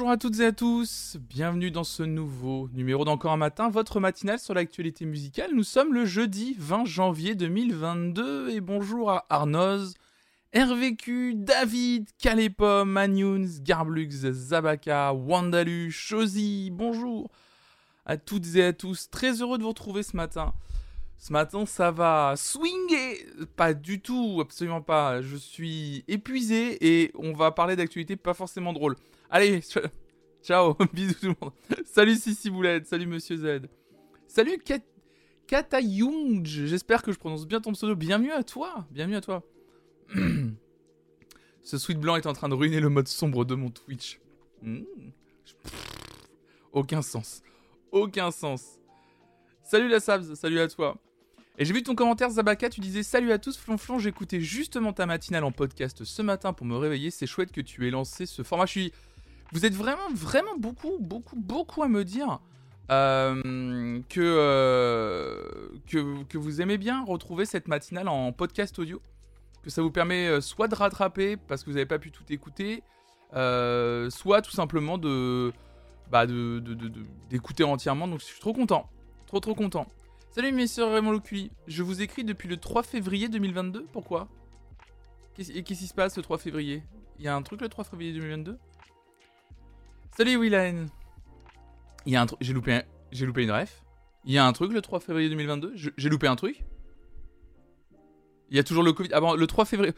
bonjour à toutes et à tous, bienvenue dans ce nouveau numéro d'Encore un matin, votre matinale sur l'actualité musicale. Nous sommes le jeudi 20 janvier 2022 et bonjour à Arnoz, RVQ, David, Calépom, Manunes, Garblux, Zabaka, Wandalu, Chosy, bonjour à toutes et à tous, très heureux de vous retrouver ce matin. Ce matin, ça va swinger Pas du tout, absolument pas. Je suis épuisé et on va parler d'actualité pas forcément drôle. Allez, ciao, bisous tout le monde. Salut Sissi Boulette, salut Monsieur Z. Salut Kat j'espère que je prononce bien ton pseudo. Bienvenue à toi, bienvenue à toi. Ce sweat blanc est en train de ruiner le mode sombre de mon Twitch. Hmm. Aucun sens. Aucun sens. Salut la Sabs, salut à toi. Et j'ai vu ton commentaire, Zabaka, tu disais Salut à tous, Flonflon, j'écoutais justement ta matinale en podcast ce matin pour me réveiller. C'est chouette que tu aies lancé ce format. Vous êtes vraiment, vraiment beaucoup, beaucoup, beaucoup à me dire euh, que, euh, que, que, vous aimez bien retrouver cette matinale en podcast audio. Que ça vous permet euh, soit de rattraper parce que vous n'avez pas pu tout écouter, soit tout simplement de. Bah, d'écouter de, entièrement. Donc je suis trop content. Trop, trop content. Salut messieurs Raymond Loculi, je vous écris depuis le 3 février 2022, pourquoi? Qu'est-ce qui se passe le 3 février? Il y a un truc le 3 février 2022 Salut Willan Il y a j'ai loupé, loupé une ref Il y a un truc le 3 février 2022 J'ai loupé un truc? Il y a toujours le Covid, ah bon, le 3 février...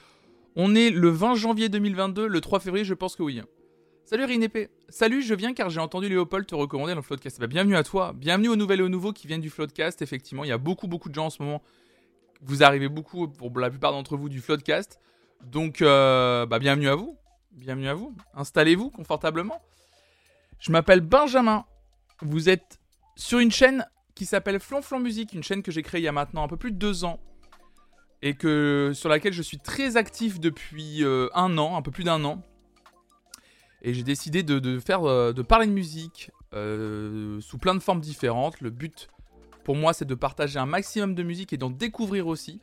On est le 20 janvier 2022, le 3 février je pense que oui. Salut Rinépé. Salut, je viens car j'ai entendu Léopold te recommander dans le Floodcast. Bah, bienvenue à toi. Bienvenue aux nouvelles et aux nouveaux qui viennent du Floodcast. Effectivement, il y a beaucoup, beaucoup de gens en ce moment. Vous arrivez beaucoup, pour la plupart d'entre vous, du Floodcast. Donc, euh, bah, bienvenue à vous. Bienvenue à vous. Installez-vous confortablement. Je m'appelle Benjamin. Vous êtes sur une chaîne qui s'appelle Flonflon Musique, une chaîne que j'ai créée il y a maintenant un peu plus de deux ans et que sur laquelle je suis très actif depuis euh, un an, un peu plus d'un an. Et j'ai décidé de, faire, euh, de parler de musique euh, sous plein de formes différentes. Le but pour moi, c'est de partager un maximum de musique et d'en découvrir aussi.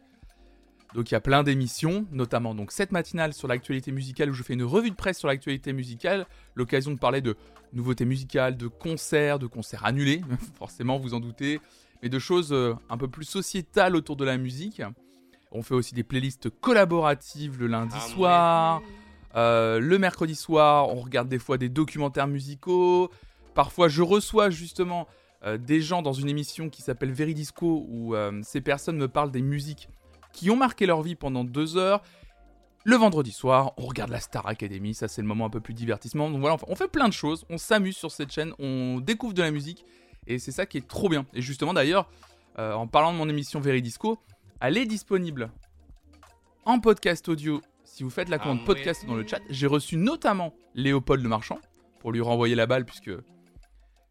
Donc il y a plein d'émissions, notamment donc cette matinale sur l'actualité musicale où je fais une revue de presse sur l'actualité musicale, l'occasion de parler de nouveautés musicales, de concerts, de concerts annulés, forcément vous en doutez, mais de choses euh, un peu plus sociétales autour de la musique. On fait aussi des playlists collaboratives le lundi ah soir. Euh, le mercredi soir, on regarde des fois des documentaires musicaux. Parfois, je reçois justement euh, des gens dans une émission qui s'appelle Veridisco où euh, ces personnes me parlent des musiques qui ont marqué leur vie pendant deux heures. Le vendredi soir, on regarde la Star Academy, ça c'est le moment un peu plus divertissement. Donc voilà, on fait plein de choses, on s'amuse sur cette chaîne, on découvre de la musique et c'est ça qui est trop bien. Et justement d'ailleurs, en parlant de mon émission Veridisco, elle est disponible en podcast audio si vous faites la commande ah podcast dans le chat, j'ai reçu notamment Léopold le Marchand pour lui renvoyer la balle puisque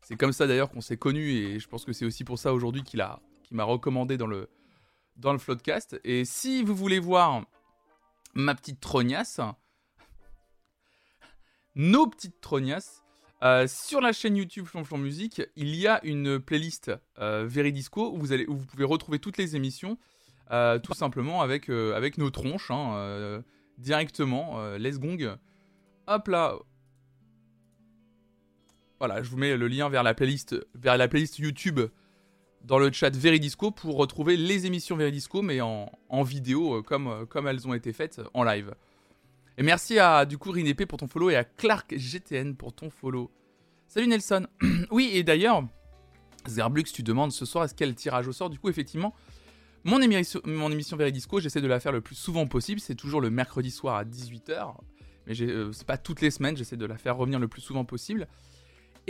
c'est comme ça d'ailleurs qu'on s'est connu et je pense que c'est aussi pour ça aujourd'hui qu'il a qui m'a recommandé dans le dans le floodcast et si vous voulez voir ma petite trognasse nos petites trognasses euh, sur la chaîne YouTube Flonflon Musique, il y a une playlist euh, Veridisco où vous, allez, où vous pouvez retrouver toutes les émissions, euh, tout simplement avec, avec nos tronches. Hein, directement. Euh, les gong. Hop là. Voilà, je vous mets le lien vers la playlist, vers la playlist YouTube dans le chat Veridisco pour retrouver les émissions Veridisco, mais en, vidéo euh, comme, euh, comme elles ont été faites en live. Et merci à du coup Rinépé pour ton follow et à Clark GTN pour ton follow. Salut Nelson. oui, et d'ailleurs, Zerblux, tu demandes ce soir est-ce le tirage au sort? Du coup, effectivement, mon émission, mon émission Veridisco, j'essaie de la faire le plus souvent possible. C'est toujours le mercredi soir à 18h. Mais euh, c'est pas toutes les semaines, j'essaie de la faire revenir le plus souvent possible.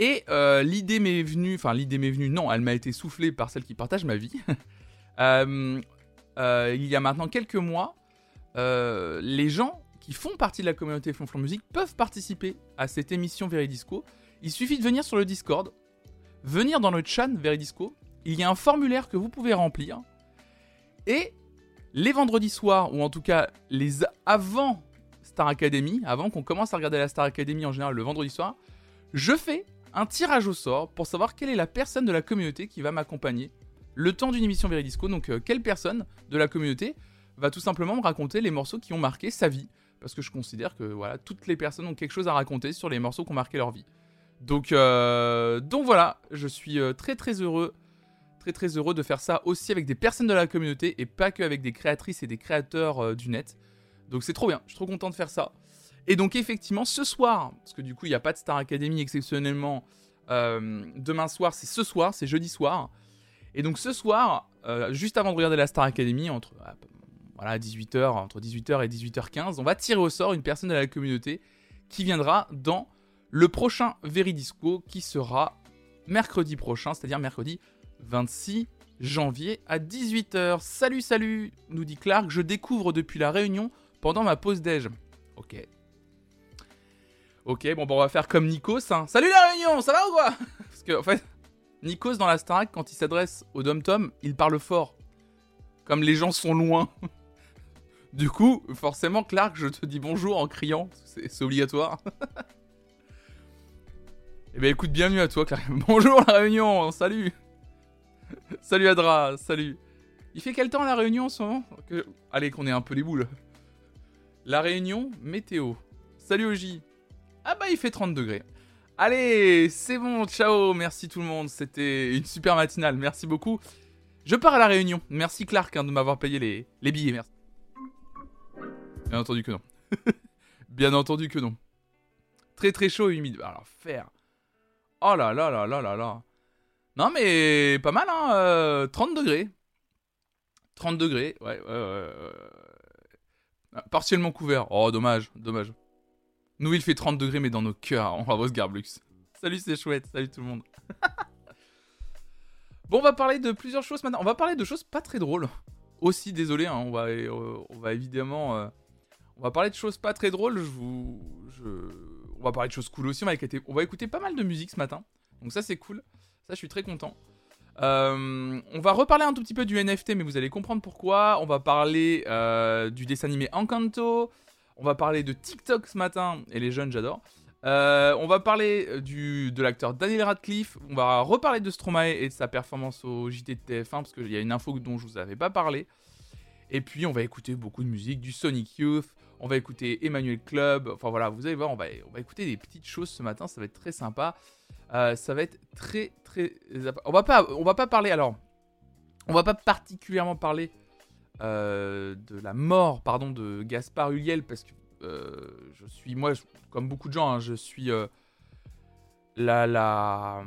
Et euh, l'idée m'est venue, enfin l'idée m'est venue, non, elle m'a été soufflée par celle qui partage ma vie. Euh, il y a maintenant quelques mois, les gens qui font partie de la communauté Flonflon Musique peuvent participer à cette émission Veridisco. Il suffit de venir sur le Discord, venir dans le chat Veridisco. Il y a un formulaire que vous pouvez remplir et les vendredis soirs, ou en tout cas les avant Star Academy, avant qu'on commence à regarder la Star Academy en général le vendredi soir, je fais un tirage au sort pour savoir quelle est la personne de la communauté qui va m'accompagner le temps d'une émission Veridisco. Donc, euh, quelle personne de la communauté va tout simplement me raconter les morceaux qui ont marqué sa vie? Parce que je considère que voilà, toutes les personnes ont quelque chose à raconter sur les morceaux qui ont marqué leur vie. Donc, euh, voilà, je suis euh, très très heureux, très très heureux de faire ça aussi avec des personnes de la communauté et pas que avec des créatrices et des créateurs du net. Donc c'est trop bien, je suis trop content de faire ça. Et donc effectivement, ce soir, parce que du coup il n'y a pas de Star Academy exceptionnellement, demain soir c'est ce soir, c'est jeudi soir. Et donc ce soir, juste avant de regarder la Star Academy, entre voilà, 18h, entre 18h et 18h15, on va tirer au sort une personne de la communauté qui viendra dans le prochain Veridisco qui sera mercredi prochain, c'est-à-dire mercredi 26 janvier à 18h. Salut, salut, nous dit Clark, je découvre depuis la réunion pendant ma pause déj. Ok. Ok, bon, bon, on va faire comme Nikos. Hein. Salut la réunion, ça va ou quoi? Parce que, en fait, Nikos dans la Starac, quand il s'adresse au Dom Tom, il parle fort. Comme les gens sont loin. du coup, forcément, Clark, je te dis bonjour en criant. C'est obligatoire. Eh ben écoute, bienvenue à toi, Clark. Bonjour la réunion, salut Salut Adra, salut Il fait quel temps la réunion en ce moment? Allez, qu'on ait un peu les boules. La réunion, météo. Salut Oji Ah bah il fait 30 degrés. Allez, c'est bon, ciao, merci tout le monde, c'était une super matinale, merci beaucoup. Je pars à la réunion, merci Clark hein, de m'avoir payé les, billets, merci. Bien entendu que non. Bien entendu que non. Très très chaud et humide. Alors faire Oh là là là là là là. Non mais pas mal hein, 30 euh, degrés. 30 degrés, ouais, ouais, ouais, ah, Partiellement couvert. Oh dommage, dommage. Nous il fait 30 degrés mais dans nos cœurs, on va voir ce Garblux. Salut c'est chouette, salut tout le monde. bon on va parler de plusieurs choses maintenant. On va parler de choses pas très drôles. Aussi désolé, hein, on, va, euh, on va évidemment... Euh, on va parler de choses pas très drôles. On va parler de choses cool aussi. On va, écouter, on va écouter pas mal de musique ce matin. Donc ça, c'est cool. Ça, je suis très content. Euh, on va reparler un tout petit peu du NFT, mais vous allez comprendre pourquoi. On va parler du dessin animé Encanto. On va parler de TikTok ce matin. Et les jeunes, j'adore. Euh, on va parler du, de l'acteur Daniel Radcliffe. On va reparler de Stromae et de sa performance au JT de TF1 parce qu'il y a une info dont je vous avais pas parlé. Et puis on va écouter beaucoup de musique, du Sonic Youth, on va écouter Emmanuel Club. Enfin voilà, vous allez voir, on va, écouter des petites choses ce matin. Ça va être très sympa. Euh, ça va être très très. On va on va pas parler alors. On va pas particulièrement parler euh, de la mort, pardon, de Gaspard Huliel parce que euh, je suis moi, comme beaucoup de gens, hein, je suis la, la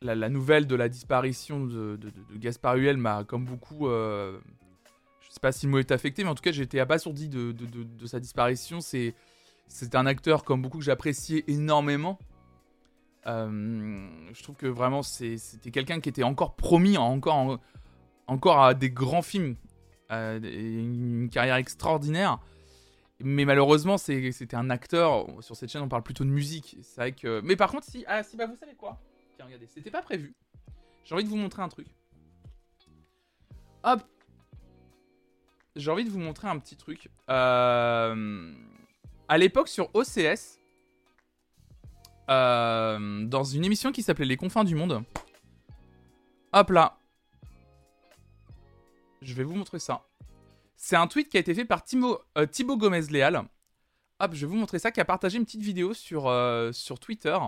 la, nouvelle de la disparition de, Gaspard Huliel m'a, comme beaucoup, je sais pas si le mot est affecté, mais en tout cas, été abasourdi de, de, sa disparition. C'est, un acteur, comme beaucoup, que j'appréciais énormément. Euh, je trouve que vraiment, c'était quelqu'un qui était encore promis, encore, encore à des grands films, à une carrière extraordinaire. Mais malheureusement, c'était un acteur. Sur cette chaîne, on parle plutôt de musique. C'est vrai que. Mais par contre, si. Ah, si, bah, vous savez quoi? Tiens, regardez, c'était pas prévu. J'ai envie de vous montrer un truc. Hop j'ai envie de vous montrer un petit truc. Euh, à l'époque, sur OCS, euh, dans une émission qui s'appelait Les confins du monde, hop là, je vais vous montrer ça. C'est un tweet qui a été fait par euh, Thibaut Gomez-Léal. Hop, je vais vous montrer ça, qui a partagé une petite vidéo sur, sur Twitter.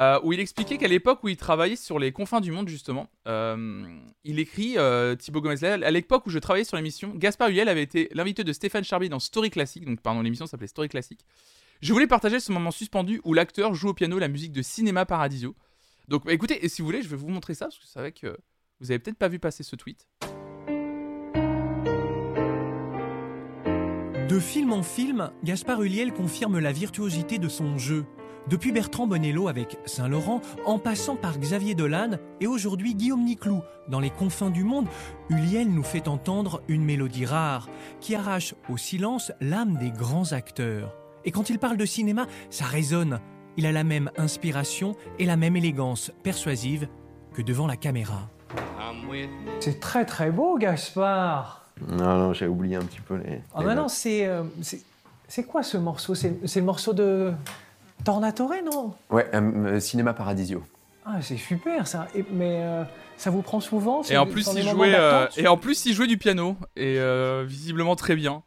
Euh, où il expliquait qu'à l'époque où il travaillait sur les confins du monde, justement, euh, il écrit, euh, Thibaut Gomez, à l'époque où je travaillais sur l'émission, Gaspard Huel avait été l'invité de Stéphane Charby dans Story Classic, donc pardon, l'émission s'appelait Story Classic. Je voulais partager ce moment suspendu où l'acteur joue au piano la musique de Cinéma Paradiso. Donc écoutez, et si vous voulez, je vais vous montrer ça, parce que c'est vrai que vous avez peut-être pas vu passer ce tweet. De film en film, Gaspard Huliel confirme la virtuosité de son jeu. Depuis Bertrand Bonello avec Saint-Laurent, en passant par Xavier Dolan et aujourd'hui Guillaume Niclou, dans les confins du monde, Huliel nous fait entendre une mélodie rare qui arrache au silence l'âme des grands acteurs. Et quand il parle de cinéma, ça résonne. Il a la même inspiration et la même élégance persuasive que devant la caméra. C'est très très beau, Gaspard. Non, non, j'ai oublié un petit peu les. Ah, bah non, euh, c'est. c'est quoi ce morceau? C'est le morceau de. Tornatore, non? Ouais, euh, Cinéma Paradisio. Ah, c'est super ça. mais euh, ça vous prend souvent Et en plus, il jouait euh, et en plus, il jouait du piano et visiblement très bien,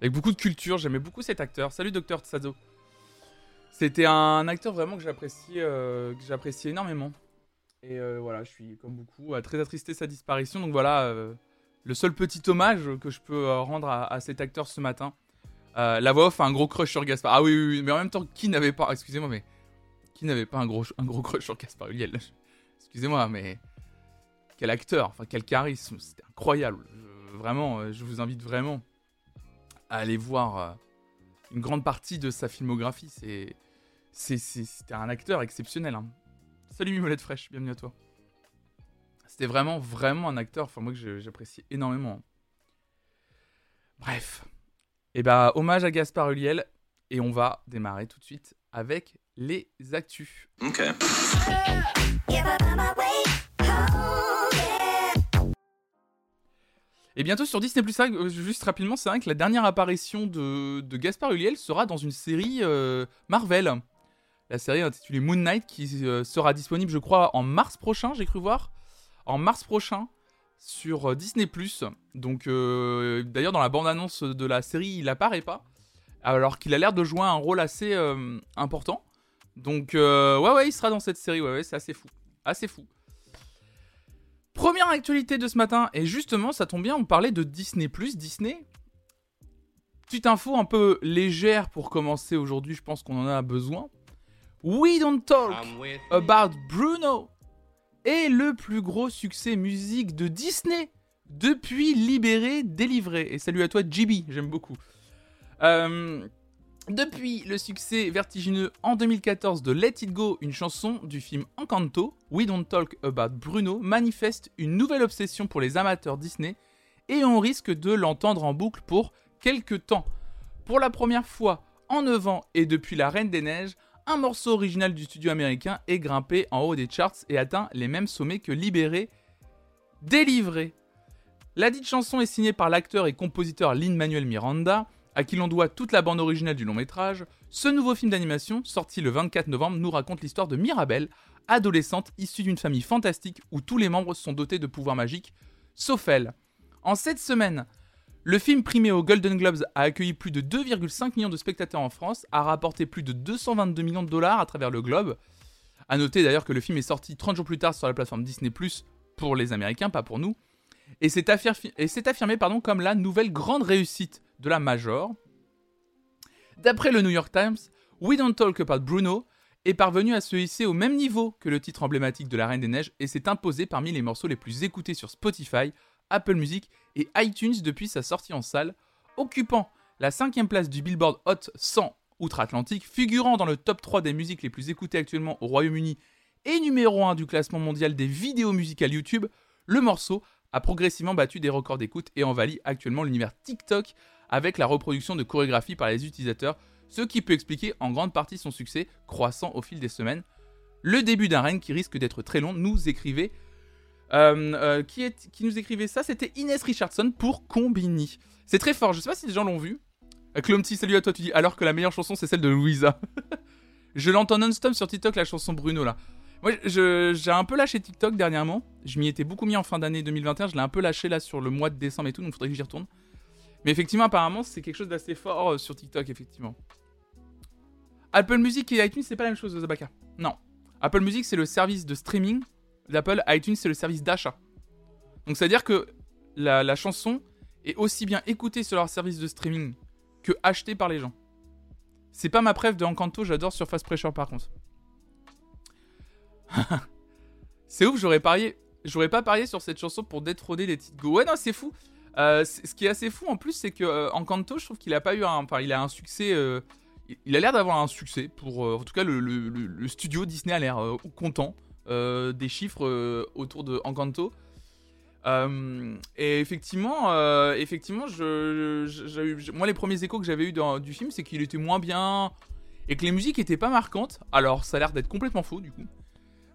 avec beaucoup de culture. J'aimais beaucoup cet acteur. Salut Docteur Tsazo. C'était un acteur vraiment que j'apprécie, euh, que j'apprécie énormément. Et euh, voilà, je suis comme beaucoup très attristé de sa disparition. Donc voilà, euh, le seul petit hommage que je peux rendre à, cet acteur ce matin. la voix off a un gros crush sur Gaspard. Ah oui, mais en même temps, qui n'avait pas, excusez-moi, mais qui n'avait pas un gros, un gros crush sur Gaspard Ulliel Excusez-moi, mais quel acteur, enfin quel charisme, c'était incroyable. vraiment, je vous invite vraiment à aller voir une grande partie de sa filmographie. C'est, c'était un acteur exceptionnel. Hein. Salut Mimolette Fraîche, bienvenue à toi. C'était vraiment, vraiment un acteur, enfin moi que j'apprécie énormément. Bref. Et eh bah, hommage à Gaspard Huliel. Et on va démarrer tout de suite avec les actus. Ok. Et bientôt sur Disney Plus, euh, juste rapidement, c'est vrai que la dernière apparition de, de Gaspard Ulliel sera dans une série euh, Marvel. La série intitulée Moon Knight qui euh, sera disponible, je crois, en mars prochain, j'ai cru voir. En mars prochain sur Disney Plus. Donc, d'ailleurs, dans la bande-annonce de la série, il apparaît pas. Alors qu'il a l'air de jouer un rôle assez important. Donc, ouais, ouais, il sera dans cette série. Ouais, ouais, c'est assez fou. Assez fou. Première actualité de ce matin, et justement, ça tombe bien, on parlait de Disney ⁇ Disney. Petite info un peu légère pour commencer aujourd'hui, je pense qu'on en a besoin. We Don't Talk About Bruno est le plus gros succès musique de Disney depuis Libéré, Délivré. Et salut à toi, JB, j'aime beaucoup. Euh, depuis le succès vertigineux en 2014 de Let It Go, une chanson du film Encanto, We Don't Talk About Bruno manifeste une nouvelle obsession pour les amateurs Disney et on risque de l'entendre en boucle pour quelques temps. Pour la première fois en 9 ans et depuis La Reine des Neiges, un morceau original du studio américain est grimpé en haut des charts et atteint les mêmes sommets que Libéré, Délivré. La dite chanson est signée par l'acteur et compositeur Lin-Manuel Miranda, à qui l'on doit toute la bande originale du long métrage, ce nouveau film d'animation, sorti le 24 novembre, nous raconte l'histoire de Mirabelle, adolescente issue d'une famille fantastique où tous les membres sont dotés de pouvoirs magiques, sauf elle. En cette semaine, le film primé aux Golden Globes a accueilli plus de 2,5 millions de spectateurs en France, a rapporté plus de 222 millions de dollars à travers le globe. A noter d'ailleurs que le film est sorti 30 jours plus tard sur la plateforme Disney ⁇ pour les Américains, pas pour nous, et s'est affirmé, comme la nouvelle grande réussite de la Major. D'après le New York Times, We Don't Talk About Bruno est parvenu à se hisser au même niveau que le titre emblématique de La Reine des Neiges et s'est imposé parmi les morceaux les plus écoutés sur Spotify, Apple Music et iTunes depuis sa sortie en salle, occupant la cinquième place du Billboard Hot 100 outre-Atlantique, figurant dans le top 3 des musiques les plus écoutées actuellement au Royaume-Uni et numéro 1 du classement mondial des vidéos musicales YouTube, le morceau a progressivement battu des records d'écoute et envahit actuellement l'univers TikTok avec la reproduction de chorégraphies par les utilisateurs, ce qui peut expliquer en grande partie son succès croissant au fil des semaines. Le début d'un règne qui risque d'être très long, nous écrivait. Euh, euh, qui, nous écrivait ça C'était Inès Richardson pour Combini. C'est très fort, je sais pas si les gens l'ont vu. Euh, Clomty, salut à toi, tu dis alors que la meilleure chanson c'est celle de Louisa. je l'entends non-stop sur TikTok, la chanson Bruno là. Moi, j'ai un peu lâché TikTok dernièrement. Je m'y étais beaucoup mis en fin d'année 2021. Je l'ai un peu lâché là sur le mois de décembre et tout, donc faudrait que j'y retourne. Mais effectivement, apparemment, c'est quelque chose d'assez fort sur TikTok, effectivement. Apple Music et iTunes, c'est pas la même chose, Zabaka. Non. Apple Music, c'est le service de streaming d'Apple. iTunes, c'est le service d'achat. Donc, c'est-à-dire que la, chanson est aussi bien écoutée sur leur service de streaming que achetée par les gens. C'est pas ma preuve de Encanto, j'adore Surface Pressure par contre. c'est ouf, j'aurais parié. J'aurais pas parié sur cette chanson pour détrôner les titres Go. Ouais, non, c'est fou. Euh, ce qui est assez fou en plus, c'est que euh, Encanto, je trouve qu'il a pas eu un. Enfin, il a un succès. Euh, il a l'air d'avoir un succès pour. en tout cas, le, studio Disney a l'air content des chiffres autour de Encanto. et effectivement, moi, les premiers échos que j'avais eu du film, c'est qu'il était moins bien et que les musiques étaient pas marquantes. Alors, ça a l'air d'être complètement faux du coup.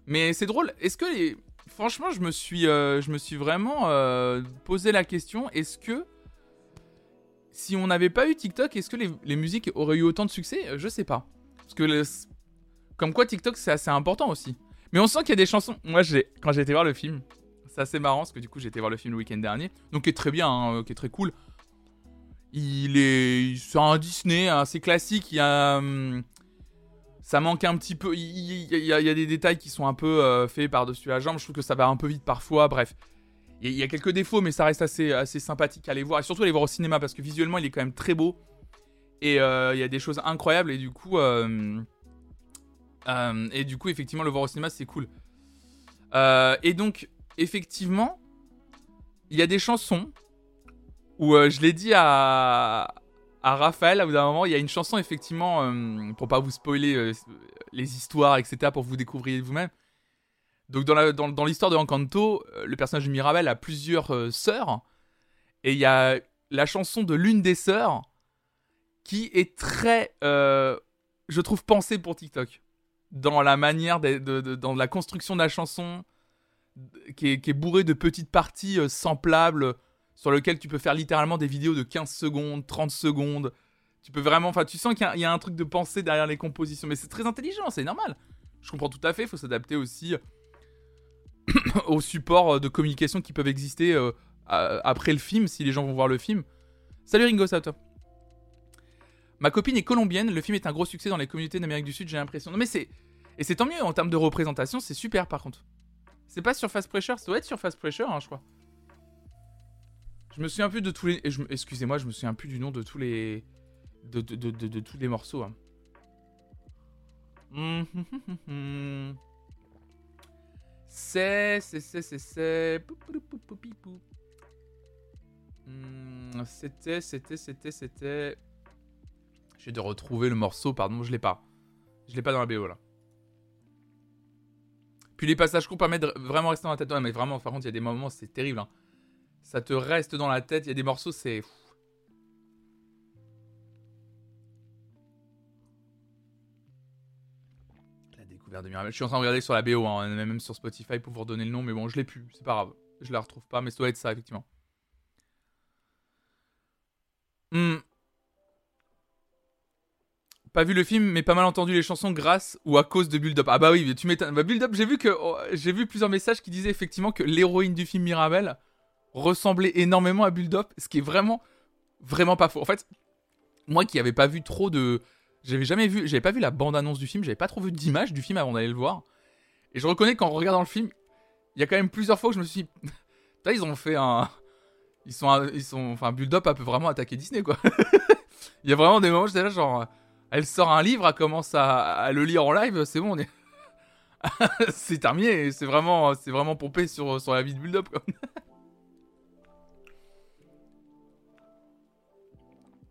Mais c'est drôle. Est-ce que les franchement, je me suis, euh, vraiment euh, posé la question est-ce que si on n'avait pas eu TikTok, est-ce que les, musiques auraient eu autant de succès? Euh, Je sais pas. Parce que comme quoi TikTok c'est assez important aussi. Mais on sent qu'il y a des chansons. Moi, j'ai quand j'ai été voir le film, c'est assez marrant parce que du coup j'ai été voir le film le week-end dernier, donc qui est très bien, hein, qui est très cool. Il est, c'est un Disney assez classique. Il y a, hum, ça manque un petit peu. Il y, a, des détails qui sont un peu euh, faits par-dessus la jambe. Je trouve que ça va un peu vite parfois. Bref, il y, a- quelques défauts, mais ça reste assez, assez sympathique à aller voir. Et surtout aller voir au cinéma parce que visuellement, il est quand même très beau. Et euh, il y a des choses incroyables. Et du coup, euh, euh, et du coup, effectivement, le voir au cinéma, c'est cool. Euh, et donc, effectivement, il y a des chansons où euh, je l'ai dit à, à Raphaël, à bout d'un moment, il y a une chanson, effectivement, pour pas vous spoiler les histoires, etc., pour vous découvriez vous-même. Donc, dans la- dans- dans l'histoire de Encanto, le personnage de Mirabel a plusieurs sœurs, et il y a la chanson de l'une des sœurs qui est très, je trouve, pensée pour TikTok. Dans la manière, de, dans la construction de la chanson, qui est, qui est bourrée de petites parties euh, samplables sur lesquelles tu peux faire littéralement des vidéos de 15 secondes, 30 secondes. Tu peux vraiment, enfin, tu sens qu'il y a- un truc de pensée derrière les compositions, mais c'est très intelligent, c'est normal. Je comprends tout à fait, il faut s'adapter aussi aux supports euh, de communication qui peuvent exister euh, à- après le film, si les gens vont voir le film. Salut Ringo, ça va toi? Ma copine est colombienne, le film est un gros succès dans les communautés d'Amérique du Sud, j'ai l'impression. Non mais c'est... Et c'est tant mieux, en termes de représentation, c'est super par contre. C'est pas sur Fast Pressure, ça doit être sur Fast Pressure, hein, je crois. Je me souviens plus de tous les... Excusez-moi, je me souviens plus du nom de tous les... De, tous les morceaux. hein. Hum, hum, hum. C'est... C'est... C'est... C'est... C'était... C'était... C'était... C'était... J'ai de retrouver le morceau, pardon, je l'ai pas. Je l'ai pas dans la BO là. Puis les passages courts permettent de vraiment rester dans la tête. Ouais, mais vraiment, par contre, il y a des moments, c'est terrible. hein. Ça te reste dans la tête. Il y a des morceaux, c'est. La découverte de Mirabel. Je suis en train de regarder sur la BO, hein, même sur Spotify pour vous redonner le nom, mais bon, je l'ai plus. C'est pas grave. Je la retrouve pas, mais ça doit être ça, effectivement. Hmm. Pas vu le film, mais pas mal entendu les chansons grâce ou à cause de Build Up. Ah bah oui, tu m'étonnes. Bah, Build Up, j'ai vu que oh, j'ai vu plusieurs messages qui disaient effectivement que l'héroïne du film Mirabel ressemblait énormément à Build Up, ce qui est vraiment vraiment pas faux. En fait, moi qui avais pas vu trop de j'avais jamais vu, j'avais pas vu la bande-annonce du film, j'avais pas trop vu d'images du film avant d'aller le voir. Et je reconnais qu'en regardant le film, il y a quand même plusieurs fois où je me suis dit, ils ont fait un ils sont ils sont enfin Build Up a peut vraiment attaquer Disney quoi. Il y a vraiment des moments où j'étais là genre elle sort un livre, elle commence à, le lire en live, c'est bon, on est... c'est terminé, c'est vraiment, pompé sur, la vie de Build-Up.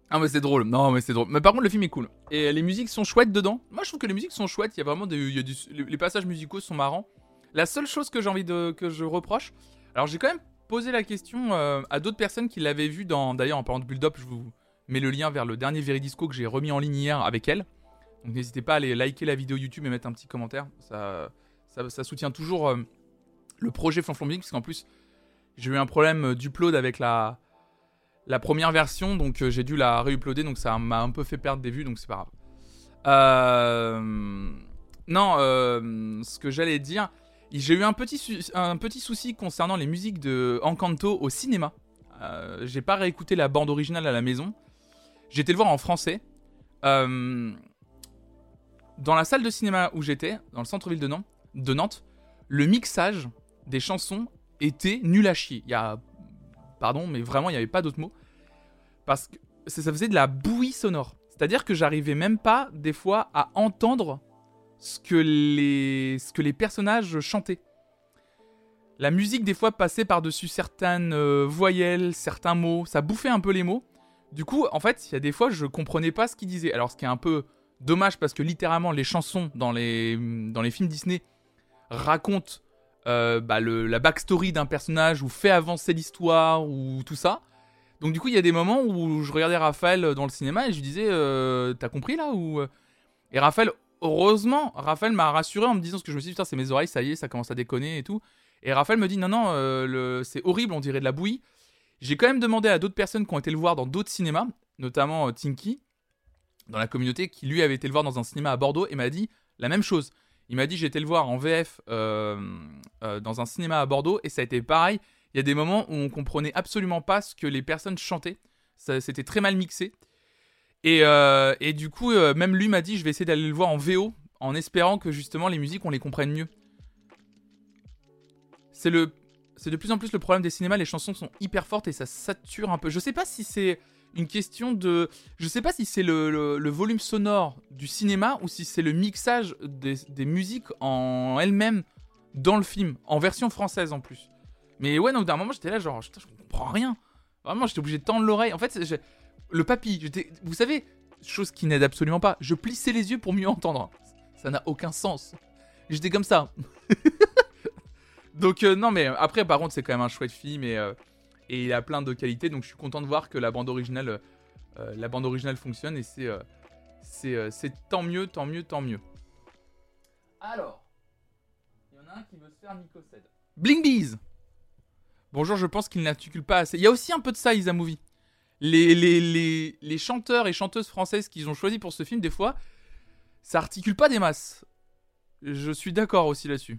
ah mais c'est drôle, non mais c'est drôle. Mais par contre le film est cool. Et les musiques sont chouettes dedans. Moi je trouve que les musiques sont chouettes, il y a vraiment des, y a les passages musicaux sont marrants. La seule chose que j'ai envie de, que je reproche, alors j'ai quand même posé la question euh, à d'autres personnes qui l'avaient vu dans, d'ailleurs en parlant de Build-Up, je vous mets le lien vers le dernier Veridisco que j'ai remis en ligne hier avec elle. Donc n'hésitez pas à aller liker la vidéo YouTube et mettre un petit commentaire. Ça, soutient toujours euh, le projet Flanflon Music, parce qu'en plus, j'ai eu un problème euh, d'upload avec la, première version, donc euh, j'ai dû la réuploader, donc ça m'a un peu fait perdre des vues, donc c'est pas grave. Non, ce que j'allais dire, j'ai eu un petit, un petit souci concernant les musiques de Encanto au cinéma. J'ai pas réécouté la bande originale à la maison. J'ai été le voir en français. Euh, dans la salle de cinéma où j'étais, dans le centre-ville de Nantes, de Nantes, le mixage des chansons était nul à chier. Pardon, mais vraiment il n'y avait pas d'autre mot, parce que ça ça faisait de la bouillie sonore. C'est-à-dire que j'arrivais même pas des fois à entendre ce que les, ce que les personnages chantaient. La musique des fois passait par-dessus certaines euh, voyelles, certains mots, ça bouffait un peu les mots. Du coup, en fait, il y a des fois, je comprenais pas ce qu'il disait. Alors, ce qui est un peu dommage parce que littéralement, les chansons dans les, films Disney racontent euh, bah, la backstory d'un personnage ou fait avancer l'histoire ou tout ça. Donc, du coup, il y a des moments où je regardais Raphaël dans le cinéma et je lui disais euh, T'as compris là? Ou... euh Et Raphaël, heureusement, Raphaël m'a rassuré en me disant ce que je me suis dit Putain, c'est mes oreilles, ça y est, ça commence à déconner et tout. Et Raphaël me dit Non, non, c'est horrible, on dirait de la bouillie. J'ai quand même demandé à d'autres personnes qui ont été le voir dans d'autres cinémas, notamment euh, Tinky, dans la communauté, qui lui avait été le voir dans un cinéma à Bordeaux et m'a dit la même chose. Il m'a dit j'ai été le voir en VF euh, euh, dans un cinéma à Bordeaux et ça a été pareil. Il y a des moments où on comprenait absolument pas ce que les personnes chantaient. C'était très mal mixé. Et, euh, et du coup, même lui m'a dit je vais essayer d'aller le voir en VO, en espérant que justement les musiques on les comprenne mieux. C'est le c'est de plus en plus le problème des cinémas, les chansons sont hyper fortes et ça sature un peu. Je sais pas si c'est une question de. Je sais pas si c'est le, volume sonore du cinéma ou si c'est le mixage des, musiques en elles-mêmes dans le film, en version française en plus. Mais ouais, donc d'un moment j'étais là, genre, je comprends rien. Vraiment, j'étais obligé de tendre l'oreille. En fait, le papy. Vous savez, chose qui n'aide absolument pas, je plissais les yeux pour mieux entendre. Ça n'a aucun sens. J'étais comme ça. donc, euh, non, mais après, par contre, c'est quand même un chouette film et. euh, et il a plein de qualités. Donc je suis content de voir que la bande originale euh, euh, la bande originale fonctionne et c'est euh, c'est euh, c'est tant mieux tant mieux tant mieux. Alors il y en a un qui veut se faire Nicocède Bling Bees. Bonjour je pense qu'il n'articule pas assez. Il y a aussi un peu de ça Isa Movie. Les, les, les, les chanteurs et chanteuses françaises qu'ils ont choisi pour ce film des fois ça articule pas des masses. Je suis d'accord aussi là-dessus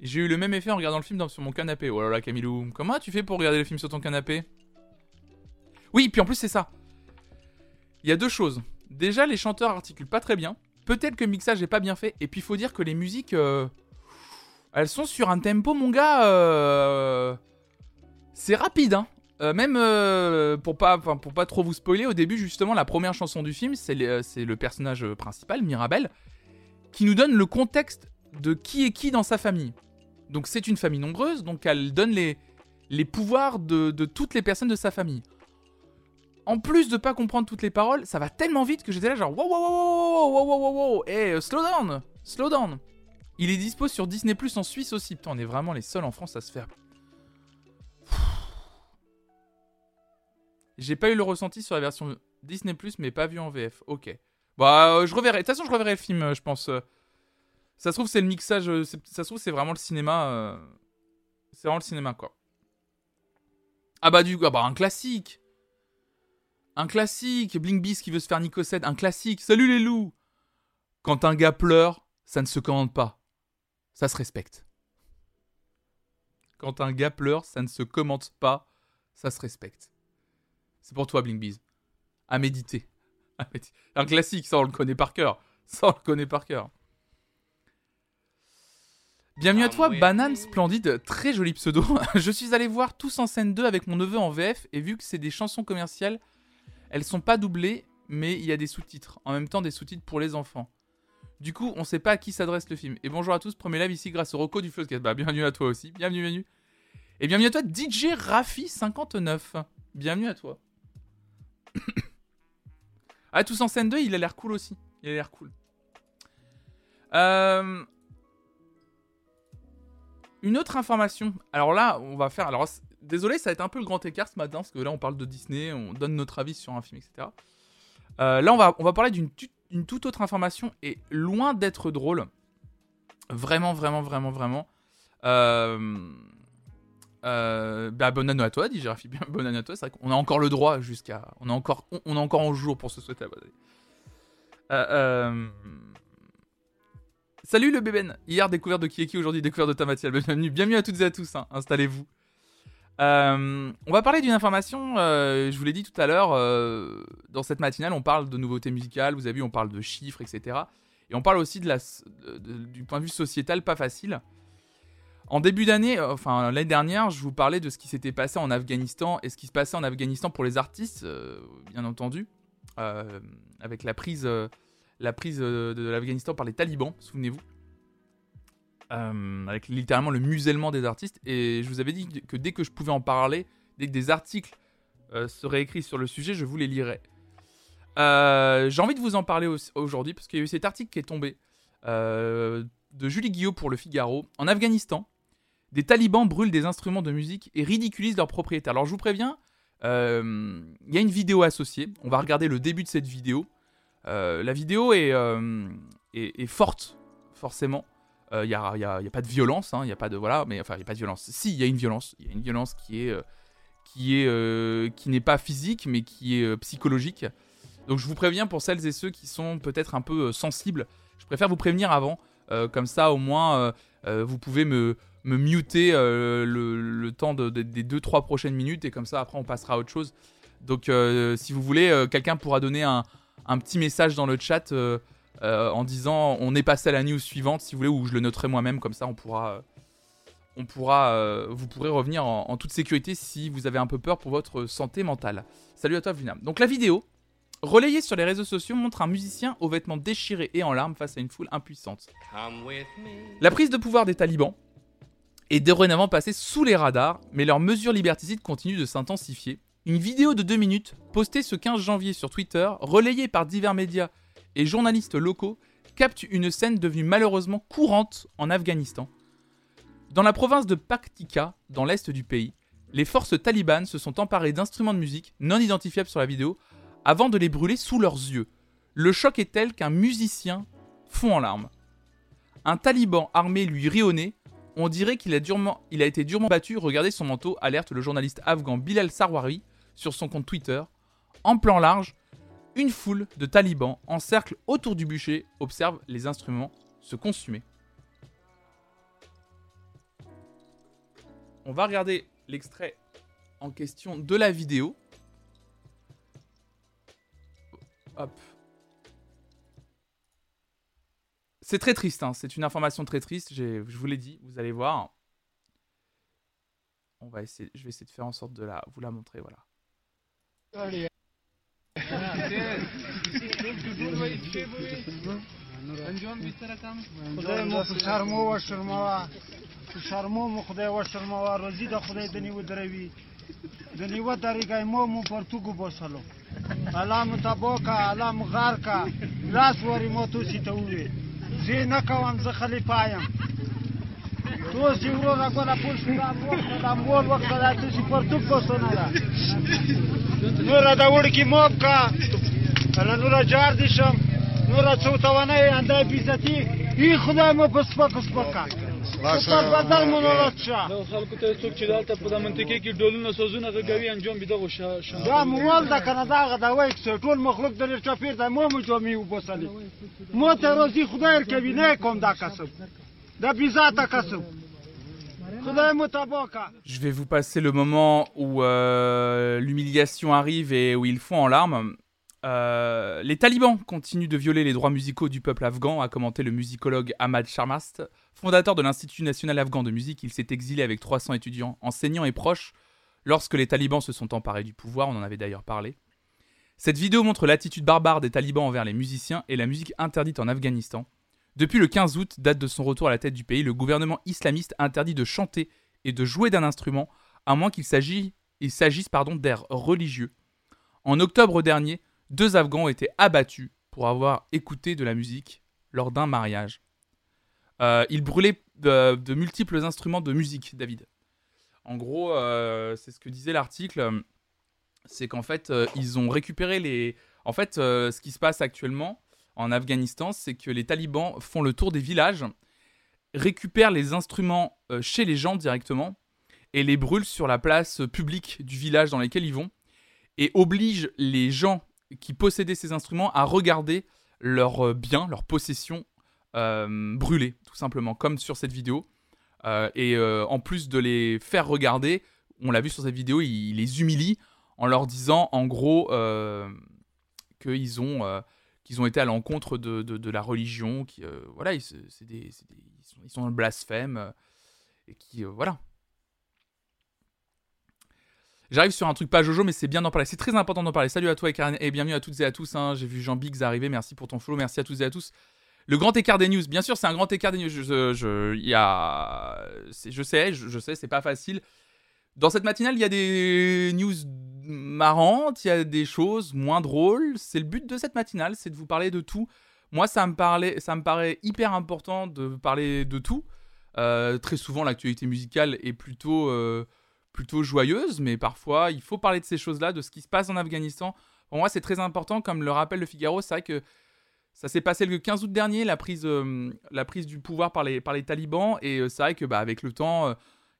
j'ai eu le même effet en regardant le film sur mon canapé. Oh là là, Camilou, comment tu fais pour regarder le film sur ton canapé? Oui, puis en plus, c'est ça. Il y a deux choses. Déjà, les chanteurs articulent pas très bien. Peut-être que le mixage est pas bien fait. Et puis, il faut dire que les musiques. euh, elles sont sur un tempo, mon gars. euh, C'est rapide, hein. Euh, même pour pas pour pas trop vous spoiler, au début justement la première chanson du film, c'est le, personnage principal, Mirabel, qui nous donne le contexte de qui est qui dans sa famille. Donc c'est une famille nombreuse, donc elle donne les, les pouvoirs de, de, toutes les personnes de sa famille. En plus de pas comprendre toutes les paroles, ça va tellement vite que j'étais là genre wow wow wow wow wow wow wow hey, uh, slow down, slow down. Il est dispo sur Disney Plus en Suisse aussi. Putain, on est vraiment les seuls en France à se faire. J'ai pas eu le ressenti sur la version Disney Plus, mais pas vu en VF. Ok. Bah, euh, je reverrai. De toute façon, je reverrai le film, euh, je pense. Euh, ça se trouve, c'est le mixage. euh, Ça se trouve, c'est vraiment le cinéma. euh, C'est vraiment le cinéma, quoi. Ah bah, du coup, ah bah, un classique. Un classique. Bling Beast qui veut se faire Nicocède. Un classique. Salut les loups. Quand un gars pleure, ça ne se commande pas. Ça se respecte. Quand un gars pleure, ça ne se commente pas. Ça se respecte. C'est pour toi, Bling. À méditer. À méditer. Un classique, ça on le connaît par cœur. Ça on le connaît par cœur. Bienvenue à toi, Banane Splendide, très joli pseudo. Je suis allé voir Tous en scène 2 avec mon neveu en VF et vu que c'est des chansons commerciales, elles sont pas doublées, mais il y a des sous-titres. En même temps, des sous-titres pour les enfants. Du coup, on sait pas à qui s'adresse le film. Et bonjour à tous, premier live ici grâce au Rocco du Floodcast. Bah, bienvenue à toi aussi, bienvenue, bienvenue. Et bienvenue à toi, DJ Rafi59. Bienvenue à toi. ah, Tous en scène 2, il a l'air cool aussi. Il a l'air cool. Euh, Une autre information. Alors là, on va faire. Alors, désolé, ça va être un peu le grand écart ce matin, parce que là, on parle de Disney, on donne notre avis sur un film, etc. Euh, là, on va, on va parler d'une toute autre information, et loin d'être drôle. Vraiment, vraiment, vraiment, vraiment. Euh, euh, bah, bonne année à toi, dit Girafi. Bien, bonne année à toi. C'est vrai qu'on a encore le droit jusqu'à. On a encore, on, on a encore un jour pour se souhaiter la bonne année. Euh, euh, Salut le bébène. Hier découverte de qui, aujourd'hui découverte de Tamatiel. Bienvenue, bienvenue à toutes et à tous. hein. Installez-vous. Euh, on va parler d'une information. euh, je vous l'ai dit tout à l'heure. euh, dans cette matinale, on parle de nouveautés musicales. Vous avez vu, on parle de chiffres, etc. Et on parle aussi du point de vue sociétal, pas facile. En début d'année, enfin l'année dernière, je vous parlais de ce qui s'était passé en Afghanistan et ce qui se passait en Afghanistan pour les artistes, bien entendu, avec la prise, la prise euh, de l'Afghanistan par les talibans, souvenez-vous, Euh, avec littéralement le musellement des artistes. Et je vous avais dit que dès que je pouvais en parler, dès que des articles euh, seraient écrits sur le sujet, je vous les lirais. J'ai envie de vous en parler au- aujourd'hui parce qu'il y a eu cet article qui est tombé de Julie Guillot pour Le Figaro. En Afghanistan, des talibans brûlent des instruments de musique et ridiculisent leurs propriétaires. Alors je vous préviens, il y a une vidéo associée. On va regarder le début de cette vidéo. Euh, la vidéo est, euh, est, est forte, forcément. Il n'y a, y y a pas de violence, il n'y a pas de voilà, mais enfin il y a pas de violence. Si, il y a une violence, il y a une violence qui est euh, qui est euh, qui n'est pas physique, mais qui est euh, psychologique. Donc je vous préviens pour celles et ceux qui sont peut-être un peu euh, sensibles, je préfère vous prévenir avant, euh, comme ça au moins euh, euh, vous pouvez me me muter euh, le, temps de- de- des 2-3 prochaines minutes et comme ça après on passera à autre chose. Donc euh, si vous voulez, euh, quelqu'un pourra donner un, un petit message dans le chat euh, euh, en disant on est passé à la news suivante si vous voulez, ou je le noterai moi-même, comme ça on pourra. on pourra, euh, vous pourrez revenir en, en toute sécurité si vous avez un peu peur pour votre santé mentale. Salut à toi, Vunam. Donc la vidéo, relayée sur les réseaux sociaux, montre un musicien aux vêtements déchirés et en larmes face à une foule impuissante. La prise de pouvoir des talibans est dorénavant passée sous les radars, mais leurs mesures liberticides continuent de s'intensifier. Une vidéo de 2 minutes, postée ce 15 janvier sur Twitter, relayée par divers médias et journalistes locaux, capte une scène devenue malheureusement courante en Afghanistan. Dans la province de Paktika, dans l'est du pays, les forces talibanes se sont emparées d'instruments de musique non identifiables sur la vidéo avant de les brûler sous leurs yeux. Le choc est tel qu'un musicien fond en larmes. Un taliban armé lui rit au nez. On dirait qu'il a, été durement battu. Regardez son manteau, alerte le journaliste afghan Bilal Sarwari sur son compte Twitter. En plan large, une foule de talibans en cercle autour du bûcher observe les instruments se consumer. On va regarder l'extrait en question de la vidéo. Hop. C'est très triste, hein, c'est une information très triste, je vous l'ai dit, vous allez voir. On va essayer, je vais essayer de faire en sorte de la, vous la montrer, voilà. Sorry. Yes. انجام بیشتر کم خدای مو شرمو و شرموا شرمو مو خدای و شرموا روزی د خدای د نیو دروي د نیو طریقې مو مو پرتګو بوسلو علام تبوکا علام غارکا لاس وری مو تو سی ته وی زه نه کوم زه خلیفایم Toți din rog acolo pun și la loc, la mol, loc, la atât și părtuc cosonara. Nu rada urchi mopca, ala nu ra jardisham, nu ra țutavana e andai bizati, ای خدای ما په سپکه سپکه په بدل منولات شه نو خلکو ته څوک چې دلته په منطقه کې ډولونه سوزونه غږوي انجام بده غو شه دا مول د کانادا غداوي چې ټول مخلوق د لري چاپیر د مو مو جامي وبسلي مو ته راضي خدای کوي نه کوم دا کسب دا بیزاته کسب Je vais vous passer le moment où euh, l'humiliation arrive et où ils font en larmes. Euh, les talibans continuent de violer les droits musicaux du peuple afghan, a commenté le musicologue Ahmad Sharmast. Fondateur de l'Institut national afghan de musique, il s'est exilé avec 300 étudiants, enseignants et proches lorsque les talibans se sont emparés du pouvoir, on en avait d'ailleurs parlé. Cette vidéo montre l'attitude barbare des talibans envers les musiciens et la musique interdite en Afghanistan. Depuis le 15 août, date de son retour à la tête du pays, le gouvernement islamiste interdit de chanter et de jouer d'un instrument, à moins qu'il s'agisse d'airs religieux. En octobre dernier, deux Afghans ont été abattus pour avoir écouté de la musique lors d'un mariage. Euh, ils brûlaient de, multiples instruments de musique, David. En gros, euh, c'est ce que disait l'article, c'est qu'en fait, euh, ils ont récupéré les... En fait, ce qui se passe actuellement en Afghanistan, c'est que les talibans font le tour des villages, récupèrent les instruments euh, chez les gens directement, et les brûlent sur la place publique du village dans lequel ils vont, et obligent les gens qui possédaient ces instruments à regarder leurs euh, biens, leurs possessions euh, brûlées, tout simplement, comme sur cette vidéo. Et en plus de les faire regarder, on l'a vu sur cette vidéo, il, il les humilie en leur disant en gros qu'ils ont, qu'ils ont été à l'encontre de, de- la religion, qui, euh, voilà, ils, des- des- ils sont, ils euh, et qui, euh, voilà. J'arrive sur un truc pas Jojo, mais c'est bien d'en parler. C'est très important d'en parler. Salut à toi et bienvenue à toutes et à tous. hein. J'ai vu Jean Biggs arriver. Merci pour ton follow. Merci à toutes et à tous. Le grand écart des news. Bien sûr, c'est un grand écart des news. Je, je, je- y a, je sais, je, je sais, c'est pas facile. Dans cette matinale, il y a des news marrantes, il y a des choses moins drôles. C'est le but de cette matinale, c'est de vous parler de tout. Moi, ça me, paraît hyper important de parler de tout. Euh, très souvent, l'actualité musicale est plutôt, euh, plutôt joyeuse, mais parfois, il faut parler de ces choses-là, de ce qui se passe en Afghanistan. Pour moi, c'est très important, comme le rappelle le Figaro. C'est vrai que ça s'est passé le 15 août dernier, la prise, euh, la prise du pouvoir par les, talibans. Et c'est vrai que bah, avec le temps,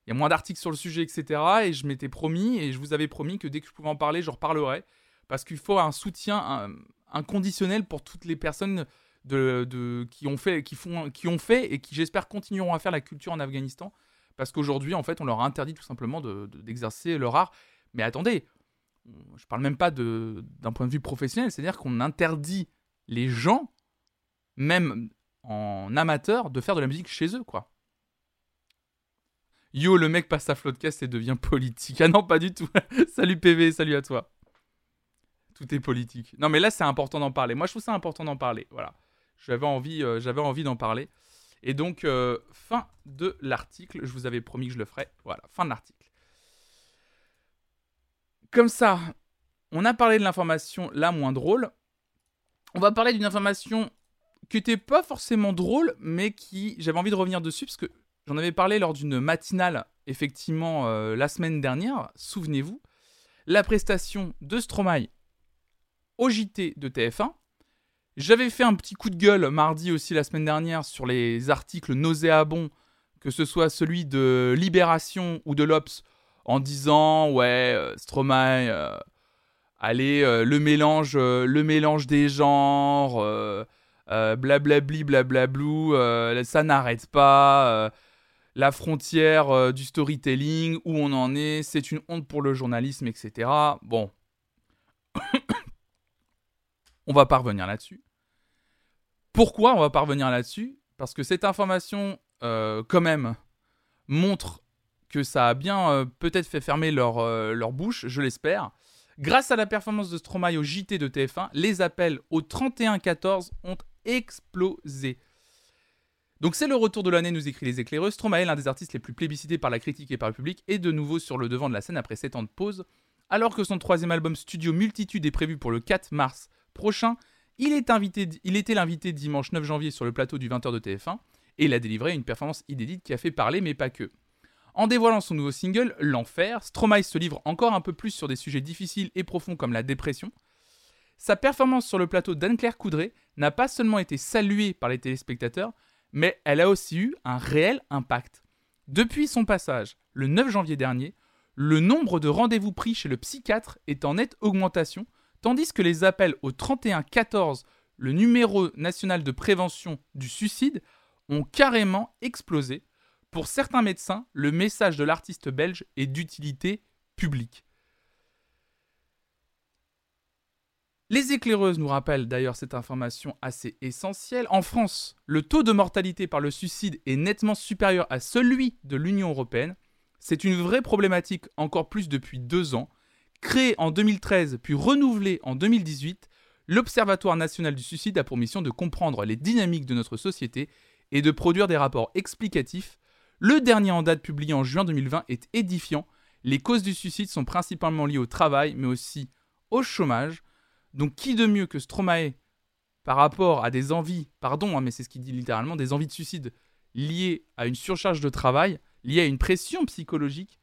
il y a moins d'articles sur le sujet, etc. Et je m'étais promis, et je vous avais promis que dès que je pouvais en parler, je reparlerai. Parce qu'il faut un soutien inconditionnel pour toutes les personnes de, qui, ont fait, qui, font, qui ont fait et qui, j'espère, continueront à faire la culture en Afghanistan. Parce qu'aujourd'hui, en fait, on leur a interdit tout simplement de- de- d'exercer leur art. Mais attendez, je parle même pas d'un point de vue professionnel, c'est-à-dire qu'on interdit les gens même en amateur, de faire de la musique chez eux, quoi. Yo, le mec passe à Floodcast et devient politique. Ah non, pas du tout. salut PV, salut à toi. Tout est politique. Non, mais là, c'est important d'en parler. Moi, je trouve ça important d'en parler. Voilà. J'avais envie, euh, envie d'en parler. Et donc, euh, fin de l'article. Je vous avais promis que je le ferais. Voilà, fin de l'article. Comme ça, on a parlé de l'information la moins drôle. On va parler d'une information qui n'était pas forcément drôle, mais qui j'avais envie de revenir dessus parce que j'en avais parlé lors d'une matinale, effectivement, euh, la semaine dernière. Souvenez-vous, la prestation de Stromae au JT de TF1. J'avais fait un petit coup de gueule mardi aussi la semaine dernière sur les articles nauséabonds, que ce soit celui de Libération ou de l'Obs, en disant ouais euh, Stromae, euh, allez le mélange, le mélange des genres, blablabli blablablou, ça n'arrête pas. La frontière du storytelling, où on en est, c'est une honte pour le journalisme, etc. Bon, on va pas revenir là-dessus. Pourquoi on va pas revenir là-dessus? Parce que cette information, euh, quand même, montre que ça a bien euh, peut-être fait fermer leur, euh, leur bouche, je l'espère. Grâce à la performance de Stromae au JT de TF1, les appels au 31-14 ont explosé. Donc c'est le retour de l'année, nous écrit les éclaireux. Stromae, l'un des artistes les plus plébiscités par la critique et par le public, est de nouveau sur le devant de la scène après 7 ans de pause. Alors que son troisième album studio Multitude est prévu pour le 4 mars prochain, il, est invité, il était l'invité dimanche 9 janvier sur le plateau du 20h de TF1 et il a délivré une performance inédite qui a fait parler, mais pas que. En dévoilant son nouveau single, L'Enfer, Stromae se livre encore un peu plus sur des sujets difficiles et profonds comme la dépression. Sa performance sur le plateau d'Anne-Claire Coudray n'a pas seulement été saluée par les téléspectateurs, mais elle a aussi eu un réel impact. Depuis son passage, le 9 janvier dernier, le nombre de rendez-vous pris chez le psychiatre est en nette augmentation, tandis que les appels au 3114, le numéro national de prévention du suicide, ont carrément explosé. Pour certains médecins, le message de l'artiste belge est d'utilité publique. Les éclaireuses nous rappellent d'ailleurs cette information assez essentielle. En France, le taux de mortalité par le suicide est nettement supérieur à celui de l'Union européenne. C'est une vraie problématique encore plus depuis deux ans. Créé en 2013 puis renouvelé en 2018, l'Observatoire national du suicide a pour mission de comprendre les dynamiques de notre société et de produire des rapports explicatifs. Le dernier en date publié en juin 2020 est édifiant. Les causes du suicide sont principalement liées au travail, mais aussi au chômage. Donc qui de mieux que Stromae par rapport à des envies, pardon, hein, mais c'est ce qu'il dit littéralement, des envies de suicide liées à une surcharge de travail, liées à une pression psychologique,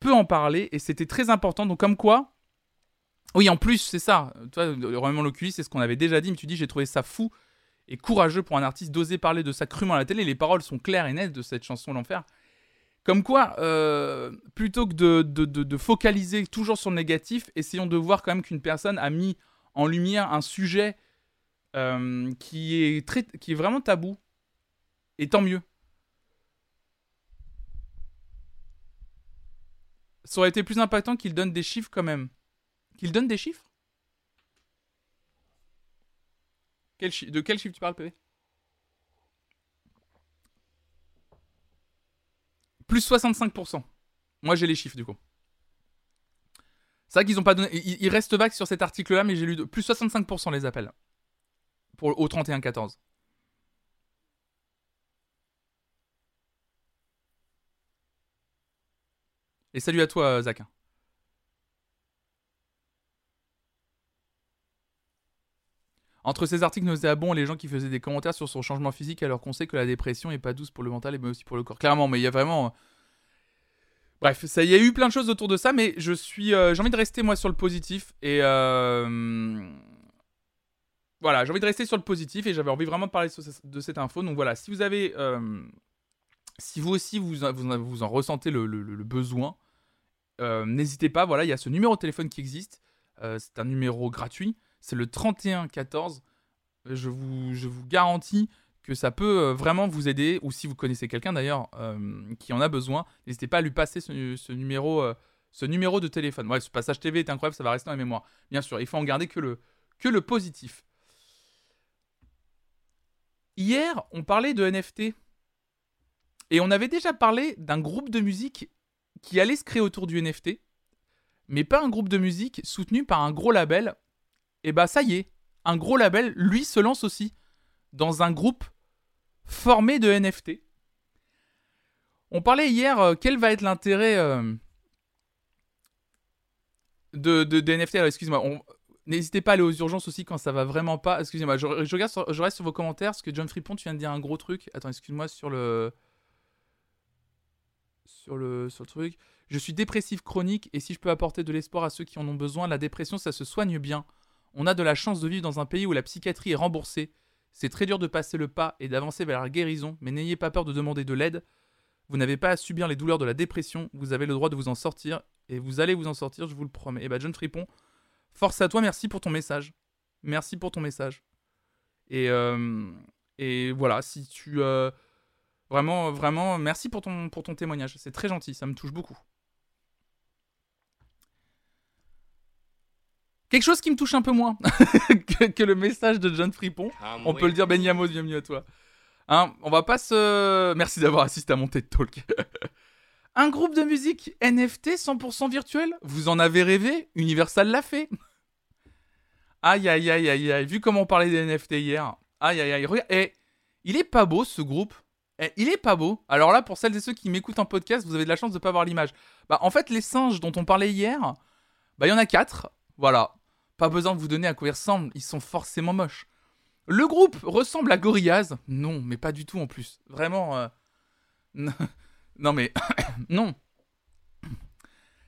peut en parler et c'était très important. Donc comme quoi, oui, en plus, c'est ça. Toi, Romain Loculis, c'est ce qu'on avait déjà dit, mais tu dis, j'ai trouvé ça fou et courageux pour un artiste d'oser parler de ça crûment à la télé. Les paroles sont claires et nettes de cette chanson L'Enfer. Comme quoi, euh, plutôt que de, focaliser toujours sur le négatif, essayons de voir quand même qu'une personne a mis en lumière un sujet euh, qui, est très, qui est vraiment tabou. Et tant mieux. Ça aurait été plus impactant qu'il donne des chiffres quand même. Qu'il donne des chiffres? De quel chiffre tu parles, PV Plus 65%. Moi, j'ai les chiffres, du coup. C'est vrai qu'ils ont pas donné. Il, reste vague sur cet article-là, mais j'ai lu plus 65% les appels. Pour, au 31-14. Et salut à toi, Zach. Entre ces articles nauséabonds et les gens qui faisaient des commentaires sur son changement physique alors qu'on sait que la dépression est pas douce pour le mental mais aussi pour le corps. Clairement, mais il y a vraiment... Bref, ça, il y a eu plein de choses autour de ça, mais je suis, euh, j'ai envie de rester moi sur le positif et euh, voilà, j'ai envie de rester sur le positif et j'avais envie vraiment de parler de cette info. Donc voilà, si vous avez, euh, si vous aussi vous, vous, en ressentez le, besoin, euh, n'hésitez pas. Voilà, il y a ce numéro de téléphone qui existe. Euh, c'est un numéro gratuit. C'est le 3114. Je vous, je vous garantis que ça peut euh, vraiment vous aider. Ou si vous connaissez quelqu'un d'ailleurs qui en a besoin, n'hésitez pas à lui passer ce, numéro, ce numéro de téléphone. Ouais, ce passage TV est incroyable, ça va rester dans la mémoire. Bien sûr, il faut en garder que le, que le positif. Hier, on parlait de NFT. Et on avait déjà parlé d'un groupe de musique qui allait se créer autour du NFT, mais pas un groupe de musique soutenu par un gros label. Et bah ça y est, un gros label, lui, se lance aussi dans un groupe formé de NFT. On parlait hier, euh, quel va être l'intérêt euh, de, NFT Alors, excuse-moi, on- n'hésitez pas à aller aux urgences aussi quand ça va vraiment pas. Excusez-moi, je, reste sur vos commentaires parce que John Fripon, tu viens de dire un gros truc. Attends, excuse-moi sur le. Sur sur le truc. Je suis dépressif chronique et si je peux apporter de l'espoir à ceux qui en ont besoin, la dépression ça se soigne bien. On a de la chance de vivre dans un pays où la psychiatrie est remboursée. C'est très dur de passer le pas et d'avancer vers la guérison, mais n'ayez pas peur de demander de l'aide. Vous n'avez pas à subir les douleurs de la dépression, vous avez le droit de vous en sortir et vous allez vous en sortir, je vous le promets. Et bah John Fripon, force à toi, merci pour ton message. Merci pour ton message. Et, euh, voilà, si tu... euh, vraiment, vraiment, merci pour ton témoignage. C'est très gentil, ça me touche beaucoup. Quelque chose qui me touche un peu moins que, que le message de John Fripon. On peut le dire, Ben Yamos, bienvenue à toi. Hein, on va pas se... Merci d'avoir assisté à mon TED Talk. Un groupe de musique NFT 100% virtuel? Vous en avez rêvé? Universal l'a fait. Aïe, aïe, aïe, aïe, aïe. Vu comment on parlait des NFT hier. Aïe, aïe, aïe. Regarde, eh, il est pas beau ce groupe. Eh, il est pas beau. Alors là, pour celles et ceux qui m'écoutent en podcast, vous avez de la chance de pas voir l'image. Bah, en fait, les singes dont on parlait hier, bah, il y en a quatre. Voilà. Pas besoin de vous donner à quoi ils ressemblent. Ils sont forcément moches. Le groupe ressemble à Gorillaz? Non, mais pas du tout en plus. Vraiment. euh, Non, mais. non.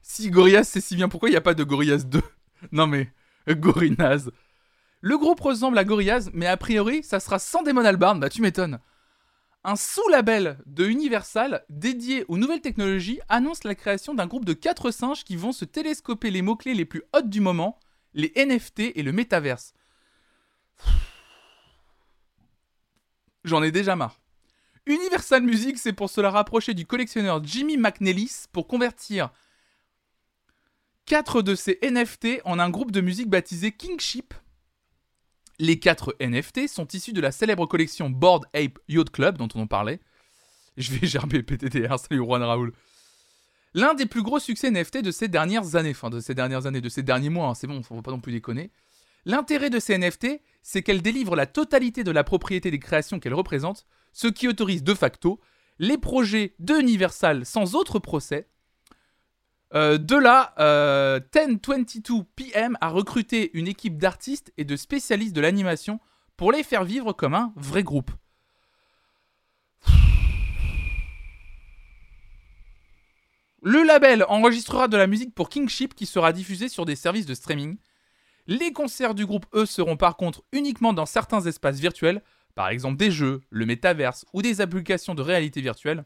Si Gorillaz c'est si bien, pourquoi il n'y a pas de Gorillaz 2 Non, mais. Gorillaz. Le groupe ressemble à Gorillaz, mais a priori, ça sera sans Damon Albarn. Bah, tu m'étonnes. Un sous-label de Universal dédié aux nouvelles technologies annonce la création d'un groupe de quatre singes qui vont se télescoper les mots-clés les plus hot du moment, les NFT et le métaverse. J'en ai déjà marre. Universal Music s'est pour cela rapproché du collectionneur Jimmy McNellis pour convertir 4 de ces NFT en un groupe de musique baptisé Kingship. Les 4 NFT sont issus de la célèbre collection Board Ape Yacht Club dont on en parlait. Je vais gerber PTTR, salut Juan Raoul. L'un des plus gros succès NFT de ces dernières années, enfin de ces dernières années, de ces derniers mois, hein, c'est bon, on va pas non plus déconner. L'intérêt de ces NFT, c'est qu'elles délivrent la totalité de la propriété des créations qu'elles représentent, ce qui autorise de facto les projets de Universal sans autre procès. Euh, de là, euh, 1022 PM a recruté une équipe d'artistes et de spécialistes de l'animation pour les faire vivre comme un vrai groupe. Le label enregistrera de la musique pour Kingship qui sera diffusée sur des services de streaming. Les concerts du groupe, eux, seront par contre uniquement dans certains espaces virtuels, par exemple des jeux, le métaverse ou des applications de réalité virtuelle.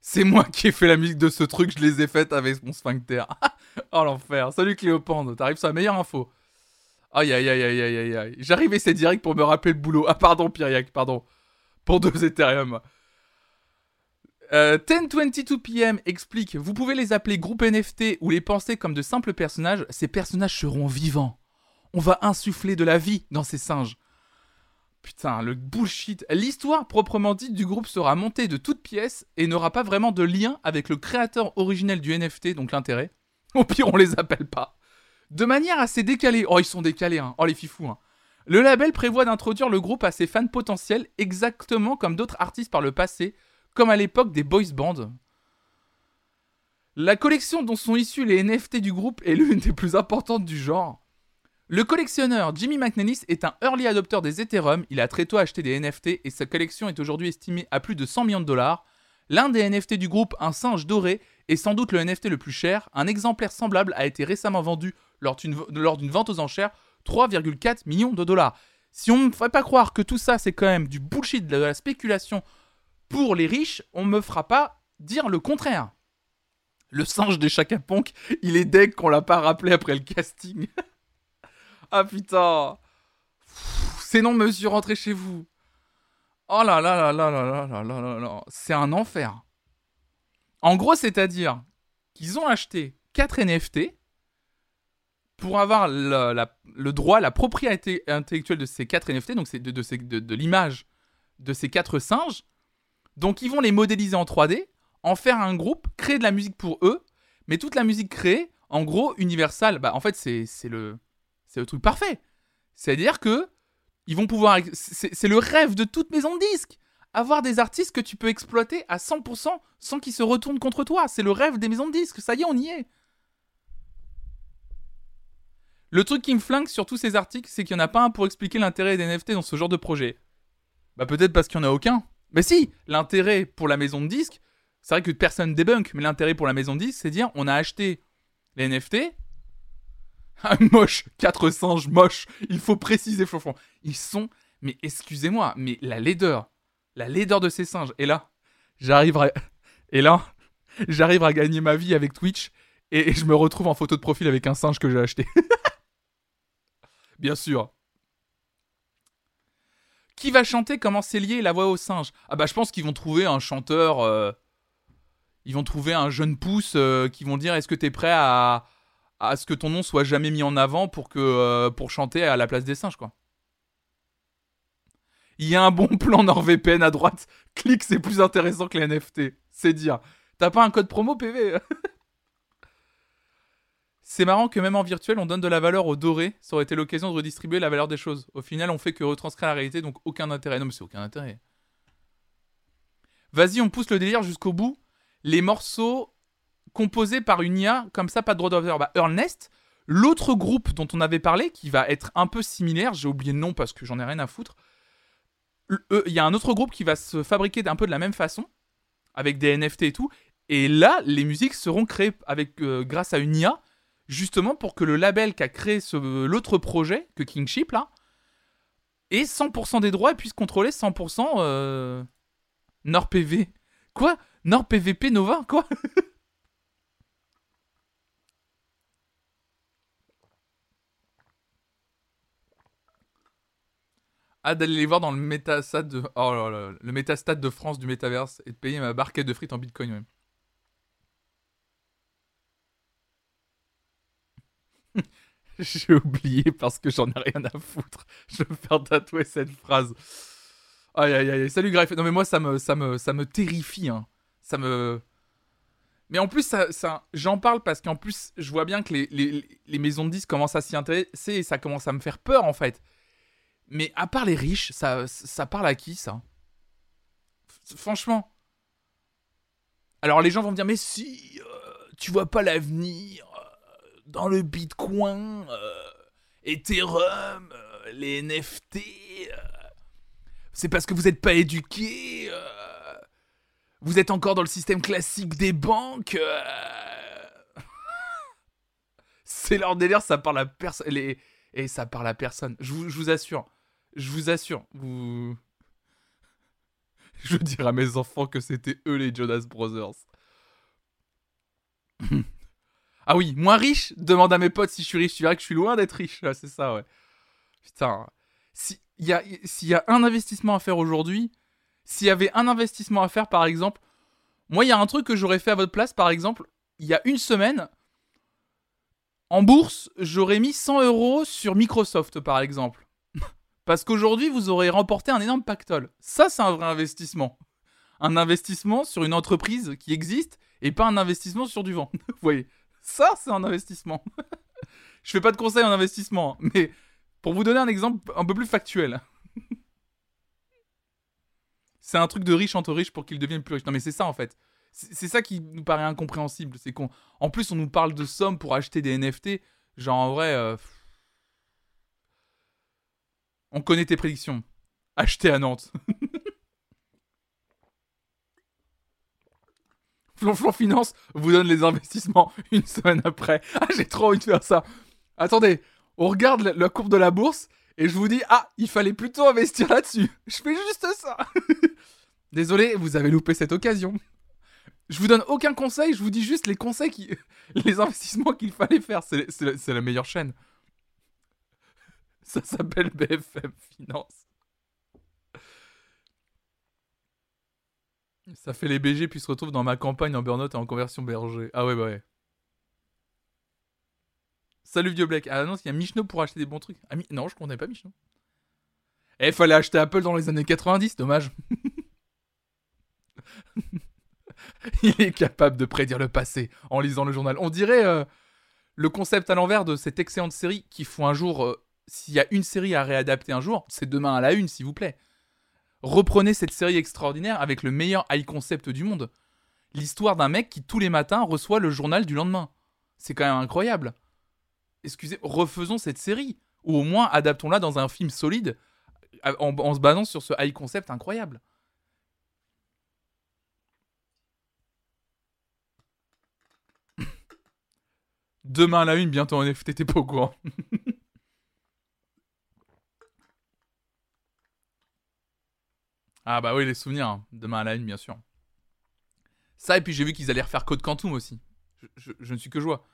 C'est moi qui ai fait la musique de ce truc, je les ai faites avec mon sphincter. oh l'enfer. Salut Cléopande, t'arrives sur la meilleure info. Aïe aïe aïe aïe aïe aïe. J'arrivais c'est direct pour me rappeler le boulot. Ah pardon Pyriac, pardon. Pour deux Ethereum. Euh, 1022 PM explique, vous pouvez les appeler groupe NFT ou les penser comme de simples personnages, ces personnages seront vivants. On va insuffler de la vie dans ces singes. Putain, le bullshit. L'histoire proprement dite du groupe sera montée de toutes pièces et n'aura pas vraiment de lien avec le créateur originel du NFT, donc l'intérêt. Au pire, on les appelle pas. De manière assez décalée. Oh, ils sont décalés, hein. Oh, les fifous, hein. Le label prévoit d'introduire le groupe à ses fans potentiels exactement comme d'autres artistes par le passé, comme à l'époque des boys bands. La collection dont sont issus les NFT du groupe est l'une des plus importantes du genre. Le collectionneur Jimmy McNellis est un early adopter des Ethereum, il a très tôt acheté des NFT et sa collection est aujourd'hui estimée à plus de 100 millions de dollars. L'un des NFT du groupe, un singe doré, est sans doute le NFT le plus cher. Un exemplaire semblable a été récemment vendu lors d'une vente aux enchères 3,4 millions de dollars. Si on ne me ferait pas croire que tout ça c'est quand même du bullshit, de la spéculation pour les riches, on me fera pas dire le contraire. Le singe des Chaka il est deg qu'on l'a pas rappelé après le casting. ah putain. C'est non, monsieur, rentrez chez vous. Oh là là là là là là là là là là. C'est un enfer. En gros, c'est-à-dire qu'ils ont acheté 4 NFT pour avoir le, droit, la propriété intellectuelle de ces quatre NFT, donc de, de, l'image de ces quatre singes. Donc ils vont les modéliser en 3D, en faire un groupe, créer de la musique pour eux, mais toute la musique créée, en gros, Universal, bah en fait c'est le, c'est le truc parfait. C'est-à-dire que ils vont pouvoir, c'est c'est le rêve de toute maison de disques, avoir des artistes que tu peux exploiter à 100% sans qu'ils se retournent contre toi. C'est le rêve des maisons de disques. Ça y est, on y est. Le truc qui me flingue sur tous ces articles, c'est qu'il n'y en a pas un pour expliquer l'intérêt des NFT dans ce genre de projet. Bah peut-être parce qu'il n'y en a aucun. Mais si, l'intérêt pour la maison de disques, c'est vrai que personne débunk, mais l'intérêt pour la maison de disques, c'est dire on a acheté les NFT. Ah, moche, quatre singes moches. Il faut préciser, Flonflon. Ils sont, mais excusez-moi, mais la laideur, la laideur de ces singes. Et là, j'arrive à, et là, j'arrive à gagner ma vie avec Twitch et je me retrouve en photo de profil avec un singe que j'ai acheté. Bien sûr. Qui va chanter Comment c'est lié la voix au singe? Ah bah je pense qu'ils vont trouver un chanteur. euh, Ils vont trouver un jeune pouce euh, qui vont dire est-ce que t'es prêt à à ce que ton nom soit jamais mis en avant pour que euh, pour chanter à la place des singes quoi? Il y a un bon plan NordVPN à droite. Clique, c'est plus intéressant que les NFT. C'est dire. T'as pas un code promo PV C'est marrant que même en virtuel, on donne de la valeur au doré. Ça aurait été l'occasion de redistribuer la valeur des choses. Au final, on fait que retranscrire la réalité, donc aucun intérêt. Non, mais c'est aucun intérêt. Vas-y, on pousse le délire jusqu'au bout. Les morceaux composés par une IA, comme ça, pas de droit d'auteur. Bah, Earnest, l'autre groupe dont on avait parlé, qui va être un peu similaire, j'ai oublié le nom parce que j'en ai rien à foutre. Euh, Il y a un autre groupe qui va se fabriquer un peu de la même façon, avec des NFT et tout. Et là, les musiques seront créées avec, euh, grâce à une IA, justement pour que le label qui a créé l'autre projet, que Kingship, là, ait 100% des droits et puisse contrôler 100% euh, NordPV. Quoi? NordPVP Nova Quoi? Ah, d'aller les voir dans le métastade de... Oh le métastade de France du métaverse et de payer ma barquette de frites en bitcoin, même. J'ai oublié parce que j'en ai rien à foutre. Je vais faire tatouer cette phrase. Aïe aïe aïe. Salut Greff. Non mais moi ça me ça me ça me terrifie hein. Ça me Mais en plus ça, ça j'en parle parce qu'en plus je vois bien que les, les, les maisons de disques commencent à s'y intéresser et ça commence à me faire peur en fait. Mais à part les riches, ça ça parle à qui ça? Franchement. Alors les gens vont me dire mais si euh, tu vois pas l'avenir dans le Bitcoin, euh, Ethereum, euh, les NFT, euh, c'est parce que vous n'êtes pas éduqué, vous êtes encore dans le système classique des banques. c'est leur délire, ça parle à personne. Et ça parle à personne. Je vous, assure. Je vous assure. Vous. Je dire à mes enfants que c'était eux les Jonas Brothers. Ah oui, moins riche Demande à mes potes si je suis riche. Tu verras que je suis loin d'être riche. Ah, c'est ça, ouais. Putain. S'il y, a, y a un investissement à faire aujourd'hui, s'il y avait un investissement à faire, par exemple, moi, il y a un truc que j'aurais fait à votre place, par exemple, il y a une semaine, en bourse, j'aurais mis 100 euros sur Microsoft, par exemple. Parce qu'aujourd'hui, vous aurez remporté un énorme pactole. Ça, c'est un vrai investissement. Un investissement sur une entreprise qui existe et pas un investissement sur du vent. vous voyez ça, c'est un investissement. je fais pas de conseils en investissement, hein, mais pour vous donner un exemple un peu plus factuel. c'est un truc de riche entre riches pour qu'ils deviennent plus riches. Non, mais c'est ça en fait. C'est ça qui nous paraît incompréhensible. C'est qu'on, en plus, on nous parle de sommes pour acheter des NFT. Genre en vrai, euh, on connaît tes prédictions. Acheter à Nantes. Flonflon Finance vous donne les investissements une semaine après. Ah, j'ai trop envie de faire ça. Attendez, on regarde la, courbe de la bourse et je vous dis, ah, il fallait plutôt investir là-dessus. Je fais juste ça. Désolé, vous avez loupé cette occasion. Je vous donne aucun conseil, je vous dis juste les conseils qui. les investissements qu'il fallait faire. C'est la meilleure chaîne. Ça s'appelle BFM Finance. Ça fait les BG puis se retrouve dans ma campagne en burn-out et en conversion berger. Ah ouais, bah ouais. Salut vieux Black. Ah non, il y a Michno pour acheter des bons trucs. Ah, non, je connais pas Michno. Eh, fallait acheter Apple dans les années 90, dommage. il est capable de prédire le passé en lisant le journal. On dirait euh, le concept à l'envers de cette excellente série qu'il faut un jour. euh, S'il y a une série à réadapter un jour, c'est demain à la une, s'il vous plaît. Reprenez cette série extraordinaire avec le meilleur high concept du monde. L'histoire d'un mec qui tous les matins reçoit le journal du lendemain. C'est quand même incroyable. Excusez, refaisons cette série. Ou au moins adaptons-la dans un film solide en, se basant sur ce high concept incroyable. Demain à la une, bientôt en NFT, t'es pas au courant. ah bah oui, les souvenirs. hein. Demain à la une, bien sûr. Ça, et puis j'ai vu qu'ils allaient refaire Code Quantum aussi. Je, ne suis que joie.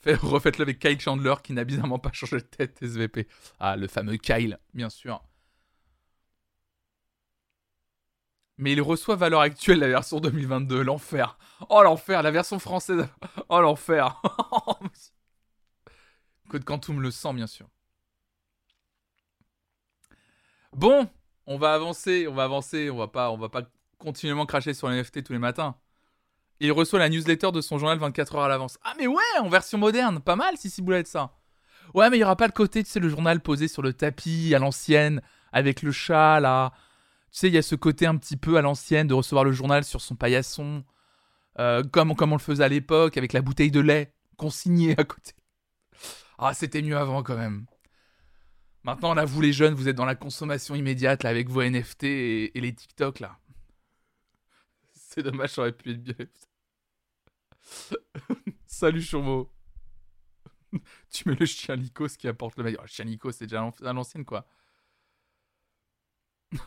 Fait- Refaites-le avec Kyle Chandler qui n'a bizarrement pas changé de tête SVP. Ah, le fameux Kyle, bien sûr. Mais il reçoit à l'heure actuelle la version 2022. L'enfer. Oh, l'enfer. La version française. Oh, l'enfer. Code Quantum le sent, bien sûr. Bon, on va avancer. On va avancer. On va pas, on va pas continuellement cracher sur les NFT tous les matins. Il reçoit la newsletter de son journal 24 heures à l'avance. Ah mais ouais, en version moderne, pas mal si Ciboulette ça. Ouais mais il y aura pas le côté, tu sais, le journal posé sur le tapis à l'ancienne, avec le chat là. Tu sais, il y a ce côté un petit peu à l'ancienne de recevoir le journal sur son paillasson, euh, comme, comme on le faisait à l'époque, avec la bouteille de lait consignée à côté. Ah c'était mieux avant quand même. Maintenant là, vous les jeunes, vous êtes dans la consommation immédiate avec vos NFT et, les TikTok là. C'est dommage, ça aurait pu être bien. Salut Churmo. tu mets le chien Lycos qui apporte le meilleur. Le chien Lycos, c'est déjà à l'ancienne, quoi.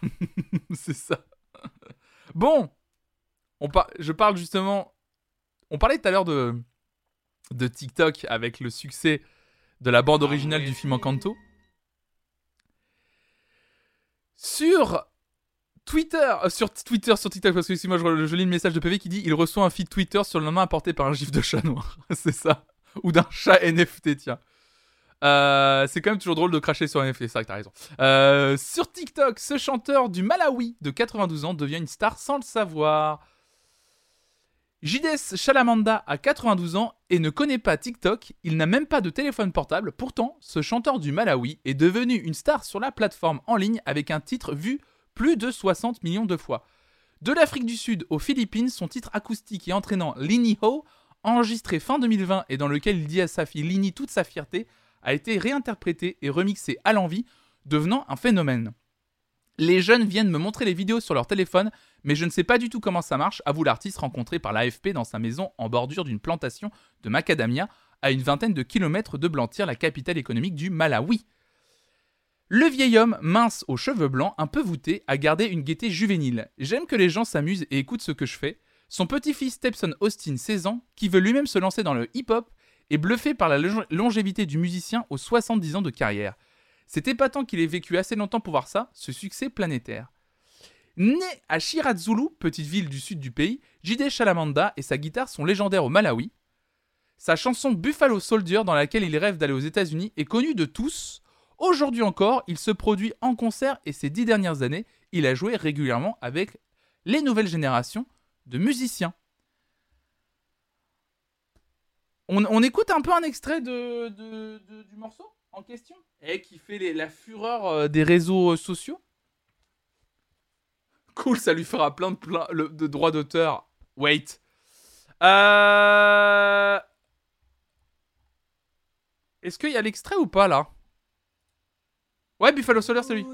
c'est ça. Bon. On par- Je parle justement... On parlait tout à l'heure de... de TikTok avec le succès de la bande originale du film Encanto. Sur Twitter, euh, sur Twitter, sur TikTok, parce que excuse-moi, je, je lis le message de PV qui dit il reçoit un feed Twitter sur le lendemain apporté par un gif de chat noir. c'est ça. Ou d'un chat NFT, tiens. Euh, c'est quand même toujours drôle de cracher sur NFT, c'est vrai que t'as raison. Euh, sur TikTok, ce chanteur du Malawi de 92 ans devient une star sans le savoir. JDS Chalamanda a 92 ans et ne connaît pas TikTok, il n'a même pas de téléphone portable, pourtant ce chanteur du Malawi est devenu une star sur la plateforme en ligne avec un titre vu plus de 60 millions de fois. De l'Afrique du Sud aux Philippines, son titre acoustique et entraînant Lini Ho, enregistré fin 2020 et dans lequel il dit à sa fille Lini toute sa fierté, a été réinterprété et remixé à l'envie, devenant un phénomène. Les jeunes viennent me montrer les vidéos sur leur téléphone, mais je ne sais pas du tout comment ça marche, avoue l'artiste rencontré par l'AFP dans sa maison en bordure d'une plantation de macadamia à une vingtaine de kilomètres de Blantyre, la capitale économique du Malawi. Le vieil homme, mince aux cheveux blancs, un peu voûté, a gardé une gaieté juvénile. J'aime que les gens s'amusent et écoutent ce que je fais. Son petit-fils Stepson Austin, 16 ans, qui veut lui-même se lancer dans le hip-hop, est bluffé par la longévité du musicien aux 70 ans de carrière. C'est épatant qu'il ait vécu assez longtemps pour voir ça, ce succès planétaire. Né à Shirazzulu, petite ville du sud du pays, Jide Chalamanda et sa guitare sont légendaires au Malawi. Sa chanson Buffalo Soldier, dans laquelle il rêve d'aller aux États-Unis, est connue de tous. Aujourd'hui encore, il se produit en concert et ces dix dernières années, il a joué régulièrement avec les nouvelles générations de musiciens. On, écoute un peu un extrait du morceau en question? Et qui fait les- la fureur euh, des réseaux euh, sociaux Cool, ça lui fera plein de, plein- le- de droits d'auteur. Wait. Euh... Est-ce qu'il y a l'extrait ou pas là? Ouais, Buffalo Solar, c'est lui.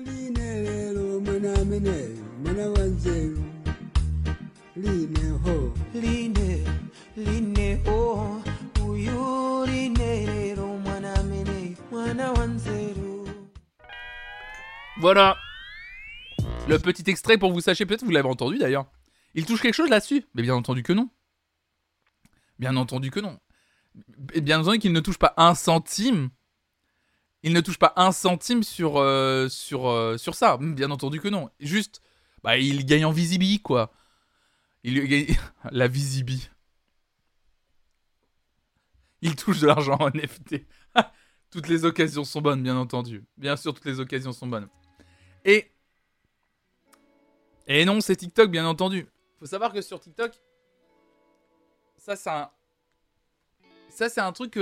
Voilà. Le petit extrait pour vous sachiez, peut-être vous l'avez entendu d'ailleurs. Il touche quelque chose là-dessus? Mais bien entendu que non. Bien entendu que non. Bien entendu qu'il ne touche pas un centime. Il ne touche pas un centime sur, euh, euh, ça. Bien entendu que non. Juste, bah, il gagne en visibilité, quoi. Il gagne... La visibilité. Il touche de l'argent en NFT. toutes les occasions sont bonnes, bien entendu. Bien sûr, toutes les occasions sont bonnes. Et. Et non, c'est TikTok, bien entendu. Faut savoir que sur TikTok, ça, c'est un. Ça, c'est un truc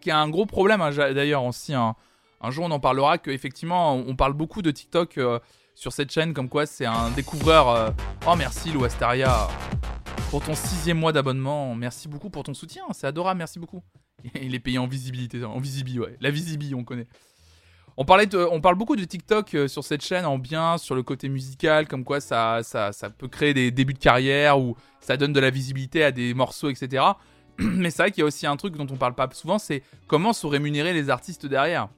qui a un gros problème, hein, d'ailleurs, aussi. hein. Un jour, on en parlera, qu'effectivement, on on parle beaucoup de TikTok euh, sur cette chaîne, comme quoi c'est un découvreur. euh, Oh, merci, Lou Astaria, pour ton sixième mois d'abonnement. Merci beaucoup pour ton soutien, c'est adorable, merci beaucoup. Il est payé en visibilité, en visibi, ouais. La visibi, on connaît. On, parle beaucoup de TikTok euh, sur cette chaîne en bien, sur le côté musical, comme quoi ça, peut créer des débuts de carrière ou ça donne de la visibilité à des morceaux, etc. Mais c'est vrai qu'il y a aussi un truc dont on parle pas souvent, c'est comment sont rémunérés les artistes derrière.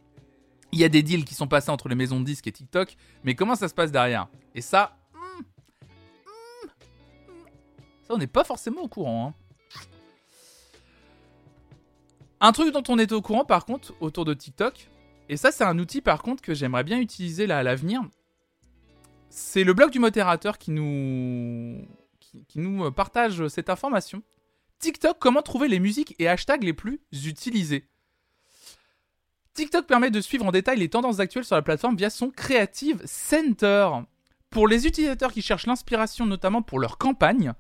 Il y a des deals qui sont passés entre les maisons de disques et TikTok, mais comment ça se passe derrière? Et ça, hmm, hmm, hmm, ça on n'est pas forcément au courant. hein. Un truc dont on est au courant par contre autour de TikTok, et ça c'est un outil par contre que j'aimerais bien utiliser là à l'avenir, c'est le blog du modérateur qui nous, nous euh, partage cette information. TikTok, comment trouver les musiques et hashtags les plus utilisés? TikTok permet de suivre en détail les tendances actuelles sur la plateforme via son Creative Center. Pour les utilisateurs qui cherchent l'inspiration notamment pour leur campagne,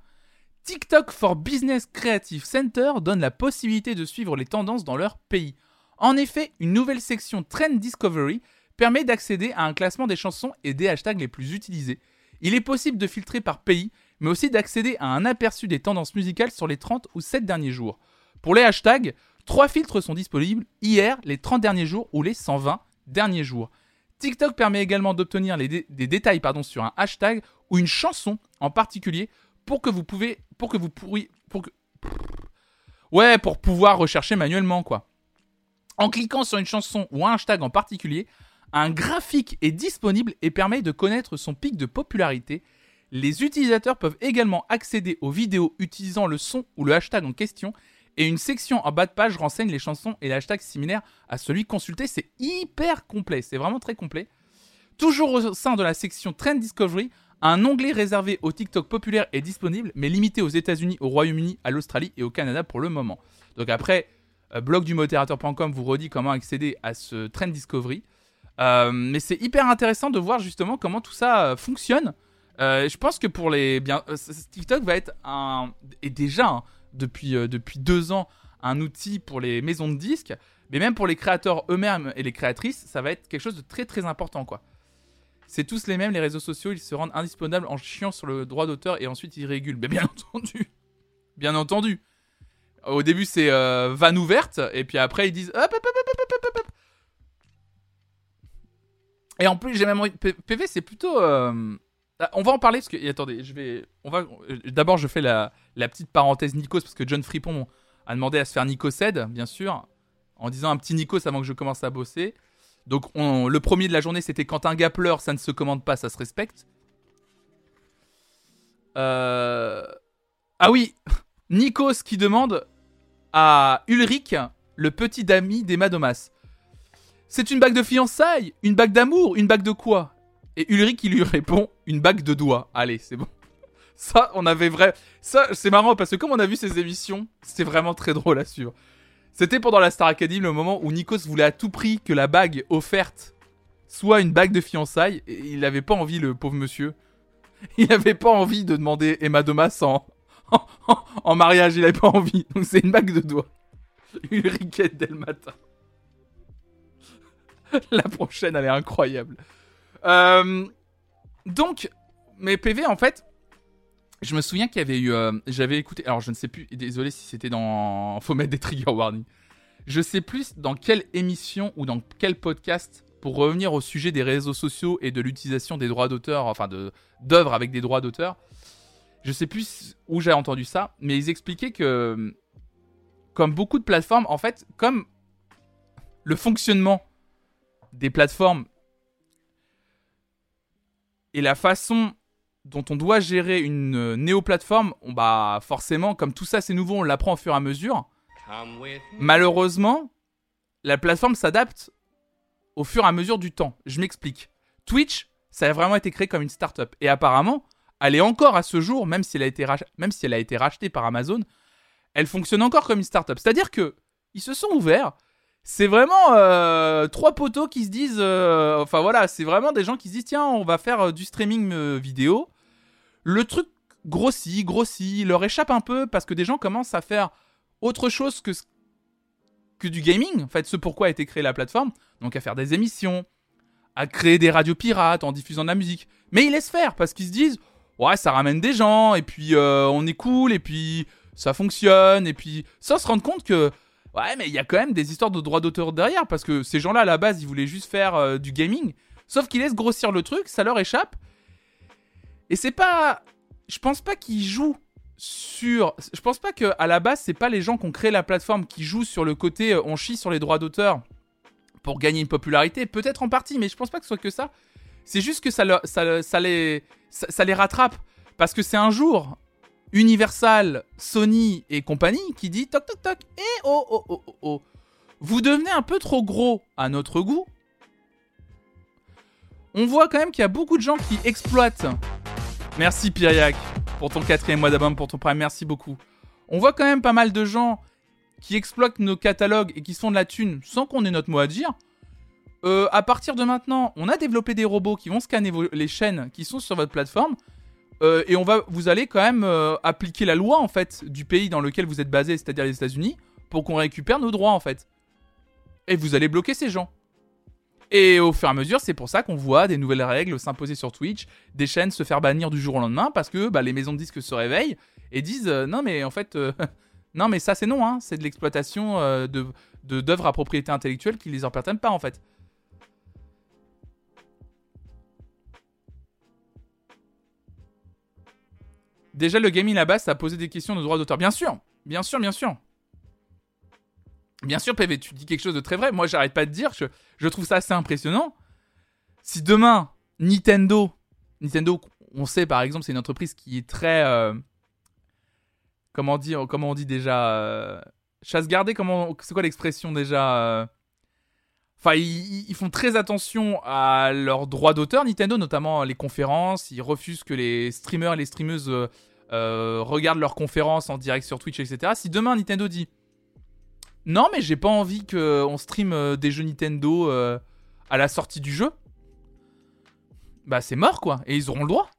TikTok for Business Creative Center donne la possibilité de suivre les tendances dans leur pays. En effet, une nouvelle section Trend Discovery permet d'accéder à un classement des chansons et des hashtags les plus utilisés. Il est possible de filtrer par pays, mais aussi d'accéder à un aperçu des tendances musicales sur les 30 ou 7 derniers jours. Pour les hashtags, trois filtres sont disponibles hier, les 30 derniers jours ou les 120 derniers jours. TikTok permet également d'obtenir des détails sur un hashtag ou une chanson en particulier pour que vous pouvez ouais pour pouvoir rechercher manuellement quoi. En cliquant sur une chanson ou un hashtag en particulier, un graphique est disponible et permet de connaître son pic de popularité. Les utilisateurs peuvent également accéder aux vidéos utilisant le son ou le hashtag en question et une section en bas de page renseigne les chansons et les hashtags similaires à celui consulté. C'est hyper complet, c'est vraiment très complet. Toujours au sein de la section Trend Discovery, un onglet réservé au TikTok populaire est disponible, mais limité aux États-Unis, au Royaume-Uni, à l'Australie et au Canada pour le moment. Donc après, euh, blogdumodérateur.com vous redit comment accéder à ce Trend Discovery. Euh, mais c'est hyper intéressant de voir justement comment tout ça euh, fonctionne. Je pense que pour les bien, TikTok va être un et déjà hein, depuis depuis deux ans un outil pour les maisons de disques, mais même pour les créateurs eux-mêmes et les créatrices, ça va être quelque chose de très très important quoi. C'est tous les mêmes, les réseaux sociaux, ils se rendent indisponables en chiant sur le droit d'auteur et ensuite ils régulent. Mais bien entendu, bien entendu. Au début c'est euh, vanne ouverte et puis après ils disent hop hop hop hop. Et en plus j'ai même PV c'est plutôt euh, ah, on va en parler parce que et attendez je vais on va euh, d'abord je fais la, la petite parenthèse Nikos parce que John Fripon a demandé à se faire Nicosed bien sûr en disant un petit Nikos avant que je commence à bosser. Donc on- le premier de la journée c'était quand un gars pleure ça ne se commande pas ça se respecte. Euh... Ah oui, Nikos qui demande à Ulrich, le petit ami d'Emma Domas. C'est une bague de fiançailles, une bague d'amour, une bague de quoi? Et Ulrich qui lui répond une bague de doigts. Allez, c'est bon. Ça, on avait vrai. Ça, c'est marrant parce que comme on a vu ces émissions, c'était vraiment très drôle à suivre. C'était pendant la Star Academy le moment où Nikos voulait à tout prix que la bague offerte soit une bague de fiançailles il n'avait pas envie, le pauvre monsieur. Il n'avait pas envie de demander Emma Domas en, en, mariage, il n'avait pas envie. Donc c'est une bague de doigts. Ulriquette dès le matin. La prochaine, elle est incroyable. Euh, donc, mes PV, en fait, je me souviens qu'il y avait eu. euh, J'avais écouté. Alors, je ne sais plus. Désolé si c'était dans. Faut mettre des trigger warnings. Je sais plus dans quelle émission ou dans quel podcast pour revenir au sujet des réseaux sociaux et de l'utilisation des droits d'auteur, enfin d'œuvres avec des droits d'auteur. Je sais plus où j'ai entendu ça, mais ils expliquaient que, comme beaucoup de plateformes, en fait, comme le fonctionnement des plateformes et la façon dont on doit gérer une euh, néo-plateforme, on, bah forcément, comme tout ça c'est nouveau, on l'apprend au fur et à mesure. Malheureusement, la plateforme s'adapte au fur et à mesure du temps. Je m'explique. Twitch, ça a vraiment été créé comme une start-up. Et apparemment, elle est encore à ce jour, même si elle a été, rachetée par Amazon, elle fonctionne encore comme une start-up. C'est-à-dire que Ils se sont ouverts. C'est vraiment euh, trois poteaux qui se disent. euh, enfin voilà, c'est vraiment des gens qui se disent tiens, on va faire euh, du streaming vidéo. Le truc grossit, grossit, leur échappe un peu parce que des gens commencent à faire autre chose que du gaming. En fait, ce pourquoi a été créée la plateforme. Donc à faire des émissions, à créer des radios pirates en diffusant de la musique. Mais ils laissent faire parce qu'ils se disent ouais, ça ramène des gens et puis euh, on est cool et puis ça fonctionne et puis sans se rendre compte que ouais, mais il y a quand même des histoires de droits d'auteur derrière parce que ces gens-là à la base ils voulaient juste faire euh, du gaming. Sauf qu'ils laissent grossir le truc, ça leur échappe. Et c'est pas. Je pense pas qu'ils jouent sur. Je pense pas que à la base, c'est pas les gens qui ont créé la plateforme qui jouent sur le côté euh, on chie sur les droits d'auteur pour gagner une popularité. Peut-être en partie, mais je pense pas que ce soit que ça. C'est juste que ça, ça les, ça, les rattrape. Parce que c'est un jour Universal, Sony et compagnie qui dit toc toc toc. Et oh oh oh oh oh. Vous devenez un peu trop gros à notre goût. On voit quand même qu'il y a beaucoup de gens qui exploitent. Merci Pyriac pour ton quatrième mois d'abonnement, pour ton prime, merci beaucoup. On voit quand même pas mal de gens qui exploitent nos catalogues et qui se font de la thune sans qu'on ait notre mot à dire. Euh, à partir de maintenant, on a développé des robots qui vont scanner les chaînes qui sont sur votre plateforme. Euh, et on va, vous allez quand même euh, appliquer la loi en fait du pays dans lequel vous êtes basé, c'est-à-dire les États-Unis, pour qu'on récupère nos droits en fait. Et vous allez bloquer ces gens. Et au fur et à mesure, c'est pour ça qu'on voit des nouvelles règles s'imposer sur Twitch, des chaînes se faire bannir du jour au lendemain parce que bah, les maisons de disques se réveillent et disent non mais en fait non mais ça c'est non hein, c'est de l'exploitation de- d'œuvres à propriété intellectuelle qui les appartiennent pas en fait. Déjà, le gaming là-bas, ça a posé des questions de droit d'auteur. Bien sûr, bien sûr, bien sûr. Bien sûr, PV, tu dis quelque chose de très vrai. Moi, j'arrête pas de dire, je, je trouve ça assez impressionnant. Si demain, Nintendo, Nintendo, on sait par exemple, c'est une entreprise qui est très. euh, comment dire, comment on dit déjà euh, Chasse gardée, c'est quoi l'expression déjà euh, Enfin, ils font très attention à leurs droits d'auteur, Nintendo, notamment les conférences. Ils refusent que les streamers et les streameuses euh, regardent leurs conférences en direct sur Twitch, etc. Si demain Nintendo dit non, mais j'ai pas envie qu'on stream euh, des jeux Nintendo euh, à la sortie du jeu, bah c'est mort quoi, et ils auront le droit.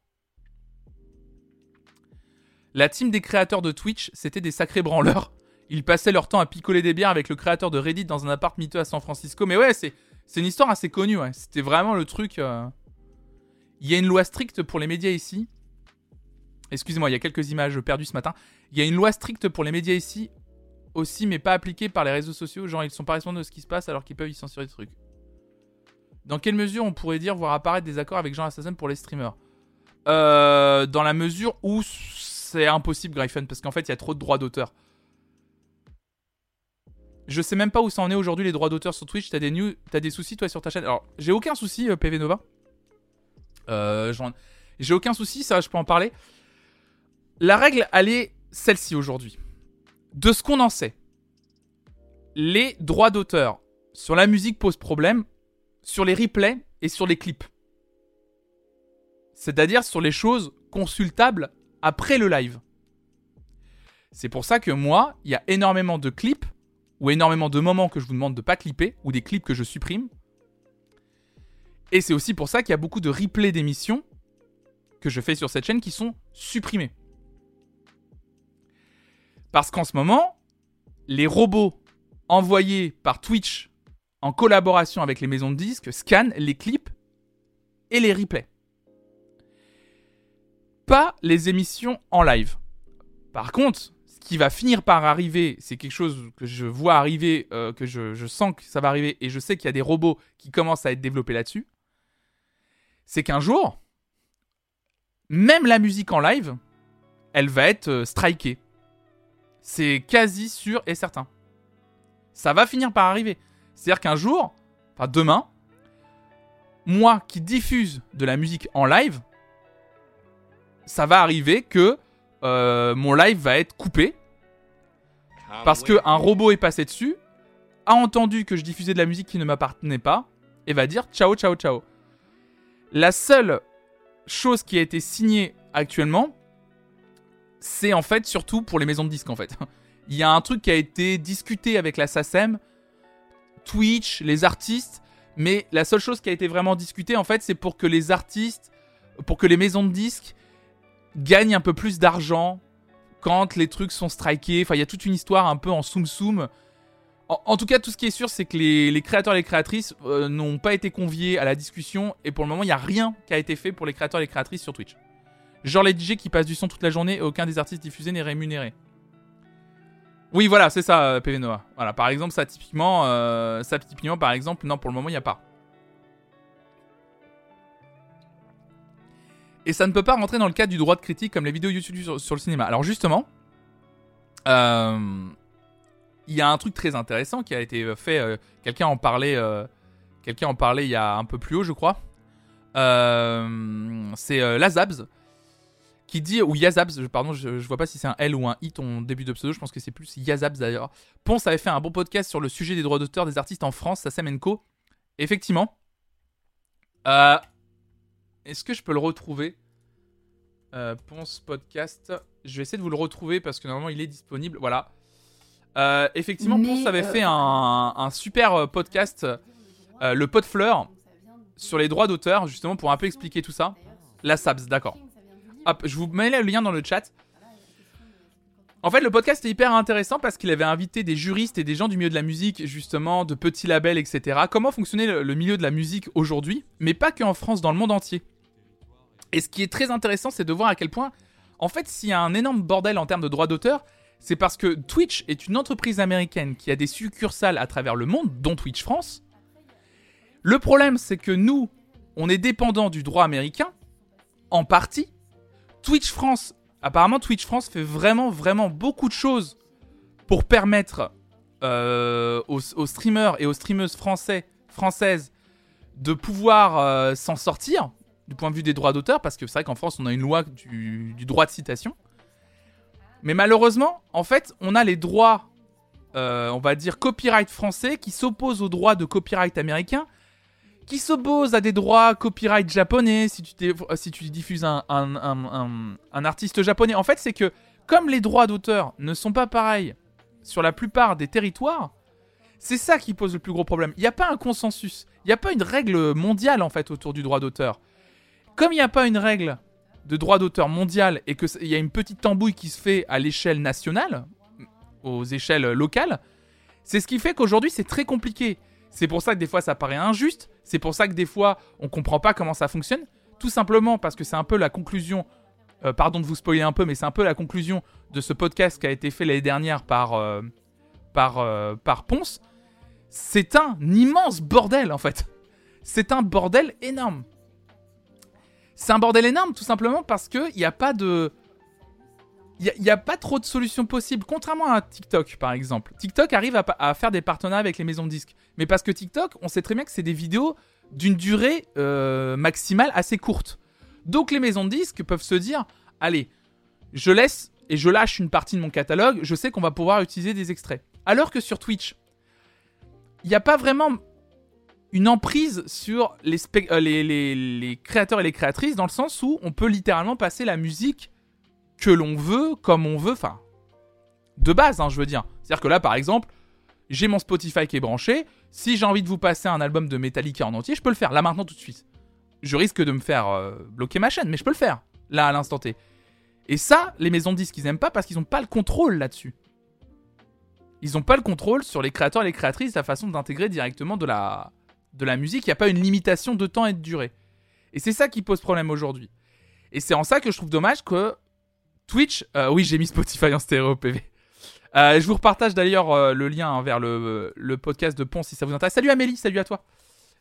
La team des créateurs de Twitch, c'était des sacrés branleurs. Ils passaient leur temps à picoler des bières avec le créateur de Reddit dans un appart miteux à San Francisco. Mais ouais, c'est une histoire assez connue. C'était vraiment le truc. Il y a une loi stricte pour les médias ici. Excusez-moi, il y a quelques images perdues ce matin. Il y a une loi stricte pour les médias ici aussi, mais pas appliquée par les réseaux sociaux. Genre, ils sont pas responsables de ce qui se passe alors qu'ils peuvent y censurer des trucs. Dans quelle mesure on pourrait dire voir apparaître des accords avec Jean Assassin pour les streamers? Euh, Dans la mesure où c'est impossible, Gryphon, parce qu'en fait, il y a trop de droits d'auteur. Je sais même pas où ça en est aujourd'hui les droits d'auteur sur Twitch. T'as des des soucis toi sur ta chaîne? Alors, j'ai aucun souci, euh, PV Nova. Euh, j'ai aucun souci, ça, je peux en parler. La règle, elle est celle-ci aujourd'hui. De ce qu'on en sait, les droits d'auteur sur la musique posent problème sur les replays et sur les clips. C'est-à-dire sur les choses consultables après le live. C'est pour ça que moi, il y a énormément de clips ou énormément de moments que je vous demande de pas clipper ou des clips que je supprime. Et c'est aussi pour ça qu'il y a beaucoup de replays d'émissions que je fais sur cette chaîne qui sont supprimés. Parce qu'en ce moment, les robots envoyés par Twitch en collaboration avec les maisons de disques scannent les clips et les replays. Pas les émissions en live. Par contre, ce qui va finir par arriver, c'est quelque chose que je vois arriver, euh, que je, je sens que ça va arriver, et je sais qu'il y a des robots qui commencent à être développés là-dessus. C'est qu'un jour, même la musique en live, elle va être euh, strikée. C'est quasi sûr et certain. Ça va finir par arriver. C'est-à-dire qu'un jour, enfin demain, moi qui diffuse de la musique en live, ça va arriver que euh, mon live va être coupé parce que un robot est passé dessus, a entendu que je diffusais de la musique qui ne m'appartenait pas et va dire ciao ciao ciao. La seule chose qui a été signée actuellement, c'est en fait surtout pour les maisons de disques en fait. Il y a un truc qui a été discuté avec la SACEM, Twitch, les artistes, mais la seule chose qui a été vraiment discutée, en fait, c'est pour que les artistes, pour que les maisons de disques gagnent un peu plus d'argent quand les trucs sont strikés. Enfin, il y a toute une histoire un peu en soum-soum. En, en tout cas, tout ce qui est sûr, c'est que les, les créateurs et les créatrices euh, n'ont pas été conviés à la discussion, et pour le moment, il n'y a rien qui a été fait pour les créateurs et les créatrices sur Twitch. Genre les DJ qui passent du son toute la journée et aucun des artistes diffusés n'est rémunéré. Oui, voilà, c'est ça, euh, PV Noah. Voilà, par exemple, ça typiquement, euh, ça typiquement, par exemple, non, pour le moment, il n'y a pas. Et ça ne peut pas rentrer dans le cadre du droit de critique comme les vidéos YouTube sur, le cinéma. Alors justement, euh, il y a un truc très intéressant qui a été fait. quelqu'un en parlait, quelqu'un en parlait il y a un peu plus haut, je crois. C'est euh, Lazabs qui dit ou Yazabs, pardon, je, je vois pas si c'est un L ou un I ton début de pseudo, je pense que c'est plus Yazabs d'ailleurs. Ponce avait fait un bon podcast sur le sujet des droits d'auteur des artistes en France, Sassem Co. Effectivement. Euh, Est-ce que je peux le retrouver? Euh, Ponce podcast. Je vais essayer de vous le retrouver parce que normalement il est disponible. Voilà. Euh, effectivement, Mais, Ponce avait fait un, un super podcast, le pot de fleurs, sur les droits d'auteur, justement pour un peu expliquer tout ça. La Sabs, d'accord. Hop, je vous mets le lien dans le chat. En fait, le podcast est hyper intéressant parce qu'il avait invité des juristes et des gens du milieu de la musique, justement, de petits labels, etc. Comment fonctionnait le, milieu de la musique aujourd'hui, mais pas qu'en France, dans le monde entier? Et ce qui est très intéressant, c'est de voir à quel point, en fait, s'il y a un énorme bordel en termes de droits d'auteur, c'est parce que Twitch est une entreprise américaine qui a des succursales à travers le monde, dont Twitch France. Le problème, c'est que nous, on est dépendant du droit américain, en partie. Twitch France, apparemment Twitch France fait vraiment, vraiment beaucoup de choses pour permettre euh, aux, streamers et aux streameuses français, françaises de pouvoir euh, s'en sortir du point de vue des droits d'auteur, parce que c'est vrai qu'en France, on a une loi du, du droit de citation. Mais malheureusement, en fait, on a les droits, euh, on va dire, copyright français qui s'opposent aux droits de copyright américain, qui s'opposent à des droits copyright japonais si tu, diffuses un- un artiste japonais. En fait, c'est que comme les droits d'auteur ne sont pas pareils sur la plupart des territoires, c'est ça qui pose le plus gros problème. Il n'y a pas un consensus, il n'y a pas une règle mondiale en fait autour du droit d'auteur. Comme il n'y a pas une règle de droit d'auteur mondial et qu'il y a une petite tambouille qui se fait à l'échelle nationale, aux échelles locales, c'est ce qui fait qu'aujourd'hui c'est très compliqué. C'est pour ça que des fois ça paraît injuste, c'est pour ça que des fois on comprend pas comment ça fonctionne, tout simplement parce que c'est un peu la conclusion, euh, pardon de vous spoiler un peu, mais c'est un peu la conclusion de ce podcast qui a été fait l'année dernière par, euh, par, euh, par Ponce. C'est un immense bordel en fait. C'est un bordel énorme. C'est un bordel énorme tout simplement parce qu'il n'y a pas de... Il n'y a, pas trop de solutions possibles, contrairement à TikTok par exemple. TikTok arrive à, faire des partenariats avec les maisons de disques. Mais parce que TikTok, on sait très bien que c'est des vidéos d'une durée euh, maximale assez courte. Donc les maisons de disques peuvent se dire, allez, je laisse et je lâche une partie de mon catalogue, je sais qu'on va pouvoir utiliser des extraits. Alors que sur Twitch, il n'y a pas vraiment une emprise sur euh, les créateurs et les créatrices, dans le sens où on peut littéralement passer la musique que l'on veut, comme on veut, enfin, de base, hein, je veux dire. C'est-à-dire que là, par exemple, j'ai mon Spotify qui est branché, si j'ai envie de vous passer un album de Metallica en entier, je peux le faire, là maintenant tout de suite. Je risque de me faire euh, bloquer ma chaîne, mais je peux le faire, là à l'instant T. Et ça, les maisons de disques, ils aiment pas parce qu'ils n'ont pas le contrôle là-dessus. Ils n'ont pas le contrôle sur les créateurs et les créatrices, la façon d'intégrer directement de la musique. Il n'y a pas une limitation de temps et de durée. Et c'est ça qui pose problème aujourd'hui. Et c'est en ça que je trouve dommage que Twitch. euh, oui, j'ai mis Spotify en stéréo PV. Euh, je vous repartage d'ailleurs euh, le lien hein, vers le, podcast de Ponce si ça vous intéresse. Salut Amélie, salut à toi.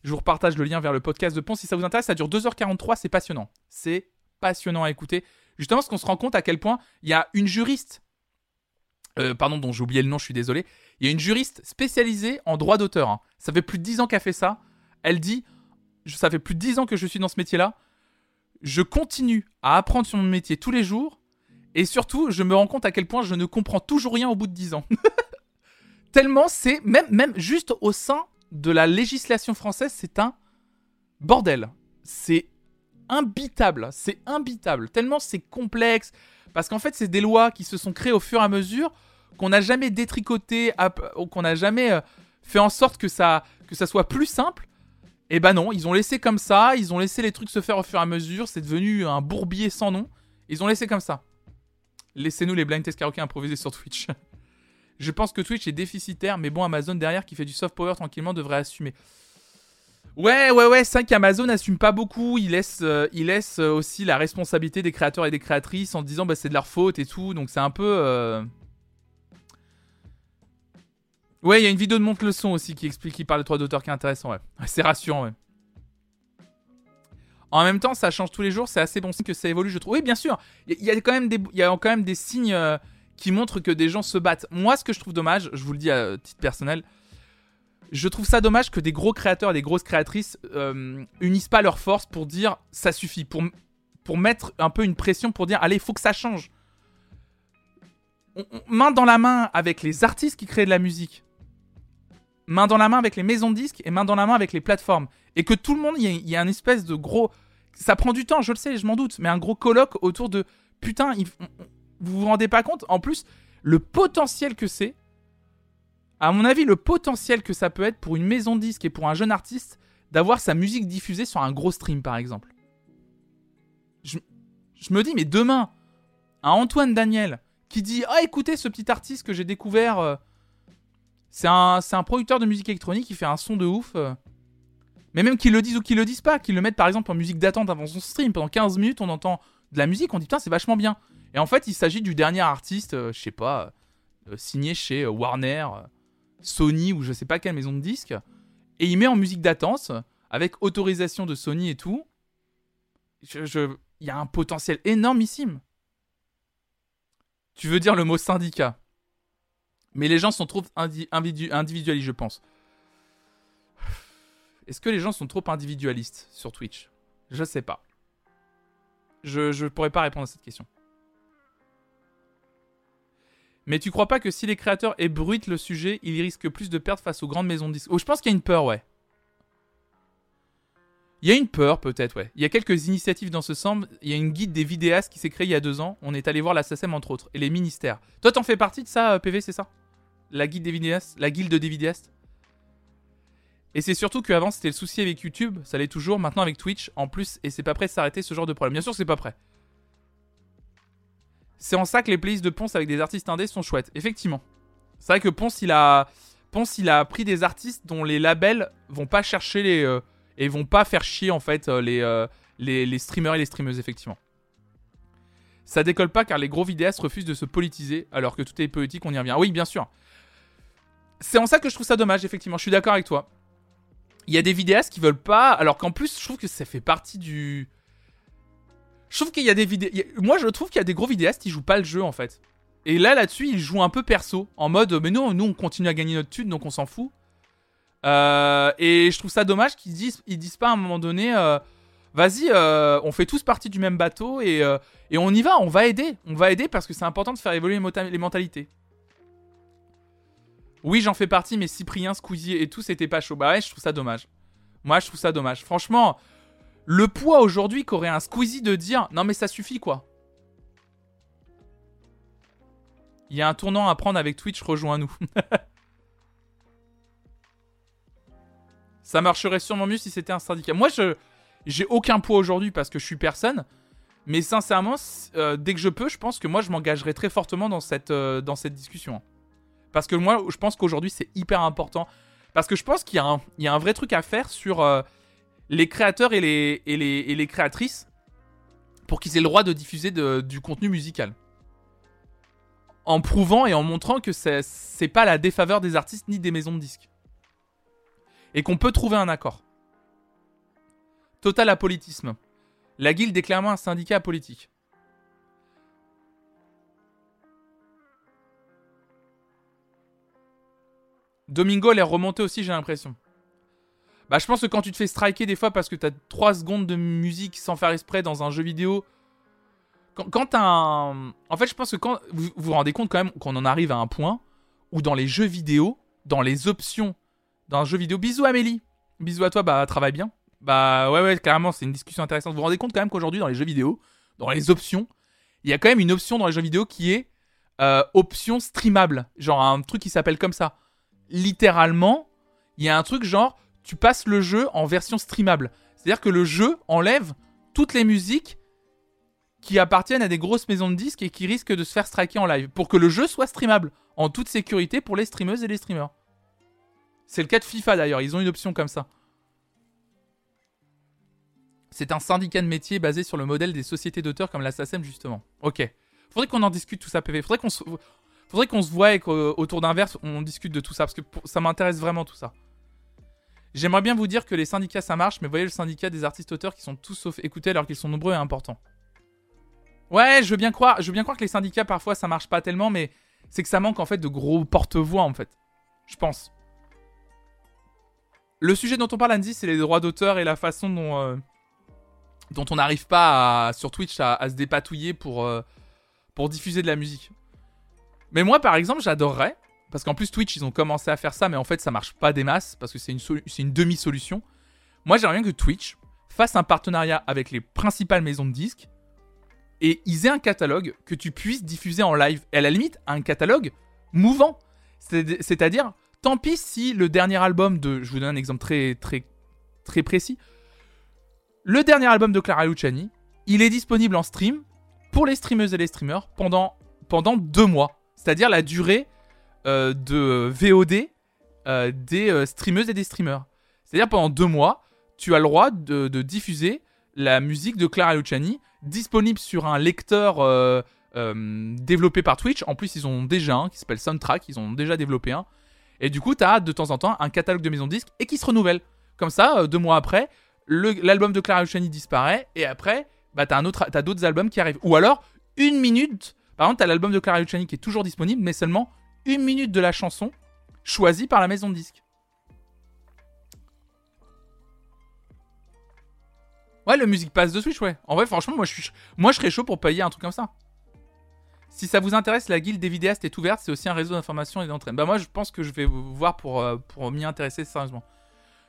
Je vous repartage le lien vers le podcast de Ponce si ça vous intéresse. Ça dure 2h43, c'est passionnant. C'est passionnant à écouter. Justement, parce qu'on se rend compte à quel point il y a une juriste. pardon, dont j'ai oublié le nom, je suis désolé. Il y a une juriste spécialisée en droit d'auteur. hein. Ça fait plus de 10 ans qu'elle fait ça. Elle dit Ça fait plus de 10 ans que je suis dans ce métier-là. Je continue à apprendre sur mon métier tous les jours. Et surtout, je me rends compte à quel point je ne comprends toujours rien au bout de 10 ans. Tellement c'est, même, même juste au sein de la législation française, c'est un bordel. C'est imbitable. C'est imbitable. Tellement c'est complexe. Parce qu'en fait, c'est des lois qui se sont créées au fur et à mesure qu'on n'a jamais détricoté, qu'on n'a jamais euh, fait en sorte que ça, que ça soit plus simple. Et bah non, ils ont laissé comme ça, ils ont laissé les trucs se faire au fur et à mesure, c'est devenu un bourbier sans nom. Ils ont laissé comme ça. Laissez-nous les blind test karaoké improvisés sur Twitch. Je pense que Twitch est déficitaire, mais bon, Amazon derrière qui fait du soft power tranquillement devrait assumer. Ouais, ouais, ouais, c'est vrai qu'Amazon n'assume pas beaucoup. Il laisse, euh, euh, aussi la responsabilité des créateurs et des créatrices en disant bah, c'est de leur faute et tout. Donc c'est un peu. euh, Ouais, il y a une vidéo de Monte le son aussi qui explique, qui parle de droits d'auteur qui est intéressant. Ouais, C'est rassurant, ouais. En même temps, ça change tous les jours, c'est assez bon signe que ça évolue, je trouve. Oui, bien sûr, il y, a- quand même des, signes euh, qui montrent que des gens se battent. Moi, ce que je trouve dommage, je vous le dis à titre personnel, je trouve ça dommage que des gros créateurs et des grosses créatrices euh, unissent pas leurs forces pour dire ça suffit, pour, mettre un peu une pression pour dire allez, il faut que ça change. Main dans la main avec les artistes qui créent de la musique, main dans la main avec les maisons de disques et main dans la main avec les plateformes. Et que tout le monde, il y, a- il y a un espèce de gros. Ça prend du temps, je le sais, je m'en doute, mais un gros colloque autour de. Putain, vous vous rendez pas compte? En plus, le potentiel que c'est. À mon avis, le potentiel que ça peut être pour une maison de disques et pour un jeune artiste d'avoir sa musique diffusée sur un gros stream, par exemple. Je, je me dis, mais demain, un Antoine Daniel qui dit Ah, écoutez ce petit artiste que j'ai découvert. euh, c'est un, producteur de musique électronique qui fait un son de ouf. euh. Mais même qu'ils le disent ou qu'ils le disent pas, qu'ils le mettent par exemple en musique d'attente avant son stream. Pendant 15 minutes, on entend de la musique, on dit putain, c'est vachement bien. Et en fait, il s'agit du dernier artiste, euh, je sais pas, euh, signé chez Warner, Sony ou je sais pas quelle maison de disques. Et il met en musique d'attente, avec autorisation de Sony et tout. Il y a un potentiel énormissime. Tu veux dire le mot syndicat? Mais les gens sont trop indi- individu- individualistes, je pense. Est-ce que les gens sont trop individualistes sur Twitch? Je sais pas. Je, je pourrais pas répondre à cette question. Mais tu crois pas que si les créateurs ébruitent le sujet, ils risquent plus de perdre face aux grandes maisons de disques? Oh, je pense qu'il y a une peur, ouais. Il y a une peur, peut-être, ouais. Il y a quelques initiatives dans ce sens. Il y a une guide des vidéastes qui s'est créée il y a deux ans. On est allé voir la SACEM, entre autres, et les ministères. Toi, t'en fais partie de ça, euh, PV, c'est ça? La guilde des vidéastes Et c'est surtout qu'avant, c'était le souci avec YouTube, ça l'est toujours, maintenant avec Twitch, en plus, et c'est pas prêt de s'arrêter ce genre de problème. Bien sûr, c'est pas prêt. C'est en ça que les playlists de Ponce avec des artistes indés sont chouettes, effectivement. C'est vrai que Ponce, il a... Ponce, il a pris des artistes dont les labels vont pas chercher les... euh, et vont pas faire chier, en fait, euh, les, euh, les, les streamers et les streameuses, effectivement. Ça décolle pas car les gros vidéastes refusent de se politiser, alors que tout est politique, on y revient. Oui, bien sûr. C'est en ça que je trouve ça dommage, effectivement. Je suis d'accord avec toi. Il y a des vidéastes qui veulent pas, alors qu'en plus, je trouve que ça fait partie du. Je trouve qu'il y a des vidéos. Moi, je trouve qu'il y a des gros vidéastes qui jouent pas le jeu, en fait. Et là, là-dessus, ils jouent un peu perso, en mode, mais non, nous, on continue à gagner notre thune, donc on s'en fout. Euh, et je trouve ça dommage qu'ils disent, disent pas à un moment donné, euh, vas-y, euh, on fait tous partie du même bateau et, on y va, on va aider, on va aider parce que c'est important de faire évoluer les mentalités. Oui, j'en fais partie, mais Cyprien, Squeezie et tout, c'était pas chaud. Bah ouais, je trouve ça dommage. Moi, je trouve ça dommage. Franchement, le poids aujourd'hui qu'aurait un Squeezie de dire non, mais ça suffit quoi. Il y a un tournant à prendre avec Twitch, rejoins-nous. ça marcherait sûrement mieux si c'était un syndicat. Moi, je j'ai aucun poids aujourd'hui parce que je suis personne. Mais sincèrement, euh, dès que je peux, je pense que moi, je m'engagerai très fortement dans cette, euh, dans cette discussion. Parce que moi, je pense qu'aujourd'hui, c'est hyper important. Parce que je pense qu'il y, a un- il y a un vrai truc à faire sur euh, les créateurs et les, créatrices pour qu'ils aient le droit de diffuser du contenu musical. En prouvant et en montrant que c'est pas la défaveur des artistes ni des maisons de disques. Et qu'on peut trouver un accord. Total apolitisme. La guilde est clairement un syndicat apolitique. Domingo, elle est remontée aussi, j'ai l'impression. Bah, je pense que quand tu te fais striker des fois parce que t'as 3 secondes de musique sans faire exprès dans un jeu vidéo. Quand, t'as un. En fait, je pense que quand. Vous vous vous rendez compte quand même qu'on en arrive à un point où dans les jeux vidéo, dans les options d'un jeu vidéo. Bisous Amélie Bisous à toi, bah, travaille bien. Bah, ouais, ouais, clairement, c'est une discussion intéressante. Vous vous rendez compte quand même qu'aujourd'hui, dans les jeux vidéo, dans les options, il y a quand même une option dans les jeux vidéo qui est euh, option streamable. Genre un truc qui s'appelle comme ça. Littéralement, il y a un truc genre, tu passes le jeu en version streamable. C'est-à-dire que le jeu enlève toutes les musiques qui appartiennent à des grosses maisons de disques et qui risquent de se faire striker en live. Pour que le jeu soit streamable. En toute sécurité pour les streameuses et les streamers. C'est le cas de FIFA d'ailleurs, ils ont une option comme ça. C'est un syndicat de métier basé sur le modèle des sociétés d'auteurs comme la SACEM justement. Ok. Faudrait qu'on en discute tout ça, PV. Faudrait qu'on se, faudrait qu'on se voit et qu'autour d'un on discute de tout ça parce que ça m'intéresse vraiment tout ça. J'aimerais bien vous dire que les syndicats ça marche, mais voyez le syndicat des artistes auteurs qui sont tous sauf écoutés alors qu'ils sont nombreux et importants. Ouais, je veux bien croire, je veux bien croire que les syndicats parfois ça marche pas tellement, mais c'est que ça manque en fait de gros porte-voix en fait. Je pense. Le sujet dont on parle, Andy, c'est les droits d'auteur et la façon dont, euh, on n'arrive pas à- sur Twitch à, à se dépatouiller pour, euh, pour diffuser de la musique. Mais moi, par exemple, j'adorerais, parce qu'en plus Twitch, ils ont commencé à faire ça, mais en fait, ça marche pas des masses, parce que c'est une, demi-solution. Moi, j'aimerais bien que Twitch fasse un partenariat avec les principales maisons de disques et ils aient un catalogue que tu puisses diffuser en live. Et à la limite, un catalogue mouvant. C'est- C'est-à-dire, tant pis si le dernier album de. Je vous donne un exemple très, très, très précis. Le dernier album de Clara Luciani, il est disponible en stream pour les streameuses et les streamers pendant, pendant deux mois. C'est-à-dire la durée euh, de VOD euh, des euh, streameuses et des streamers. C'est-à-dire pendant deux mois, tu as le droit de, diffuser la musique de Clara Luciani disponible sur un lecteur développé par Twitch. En plus, ils ont déjà un qui s'appelle Soundtrack. Ils ont déjà développé un. Et du coup, tu as de temps en temps un catalogue de maisons de disques et qui se renouvelle. Comme ça, deux mois après, l'album de Clara Luciani disparaît et après, bah, tu as, d'autres albums qui arrivent. Ou alors, une minute. Par exemple, tu as l'album de Clara Luciani qui est toujours disponible, mais seulement une minute de la chanson choisie par la maison de disques. Ouais, le Music Pass de Switch, ouais. En vrai, franchement, moi je, moi, je serais chaud pour payer un truc comme ça. Si ça vous intéresse, la guilde des vidéastes est ouverte. C'est aussi un réseau d'information et d'entraîne. Bah, moi, je pense que je vais vous voir pour, euh, pour m'y intéresser sérieusement.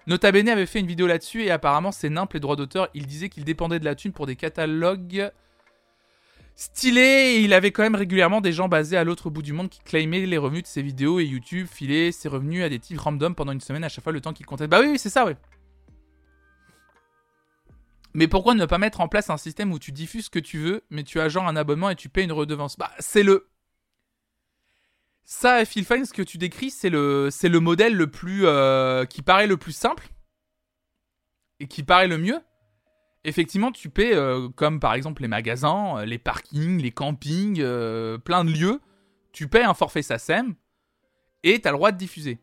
Nota Bene avait fait une vidéo là-dessus et apparemment, c'est nimp les droits d'auteur. Il disait qu'il dépendait de la thune pour des catalogues stylés. Et il avait quand même régulièrement des gens basés à l'autre bout du monde qui claimaient les revenus de ses vidéos et YouTube filait ses revenus à des types random pendant une semaine à chaque fois le temps qu'il comptait. Bah oui, oui c'est ça, ouais. Mais pourquoi ne pas mettre en place un système où tu diffuses ce que tu veux, mais tu as genre un abonnement et tu payes une redevance? Bah, c'est le. Ça, Phil Fine, ce que tu décris, c'est le, c'est le modèle le plus. euh, qui paraît le plus simple. Et qui paraît le mieux. Effectivement, tu paies, euh, comme par exemple les magasins, euh, les parkings, les campings, euh, plein de lieux. Tu paies un forfait SACEM et tu as le droit de diffuser.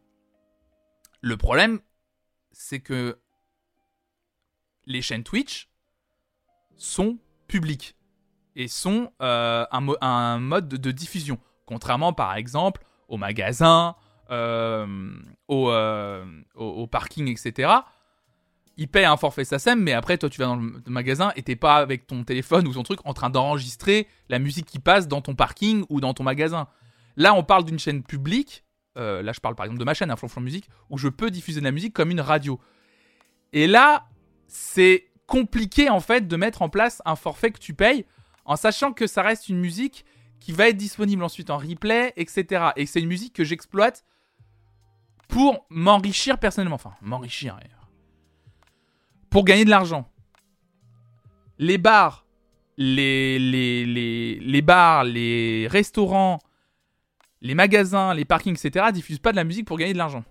Le problème, c'est que les chaînes Twitch sont publiques et sont un, mo- un mode de, diffusion. Contrairement par exemple aux magasins, euh, au, euh, au, au parking, etc. Ils payent un forfait SACEM, mais après toi tu vas dans le magasin et t'es pas avec ton téléphone ou ton truc en train d'enregistrer la musique qui passe dans ton parking ou dans ton magasin. Là on parle d'une chaîne publique, euh, là je parle par exemple de ma chaîne, hein, Flonflon Musique, où je peux diffuser de la musique comme une radio. Et là, c'est compliqué en fait de mettre en place un forfait que tu payes en sachant que ça reste une musique qui va être disponible ensuite en replay, etc. Et c'est une musique que j'exploite pour m'enrichir personnellement. Enfin, m'enrichir. Pour gagner de l'argent. Les bars, les, les, les, les bars, les restaurants, les magasins, les parkings, etc. diffusent pas de la musique pour gagner de l'argent.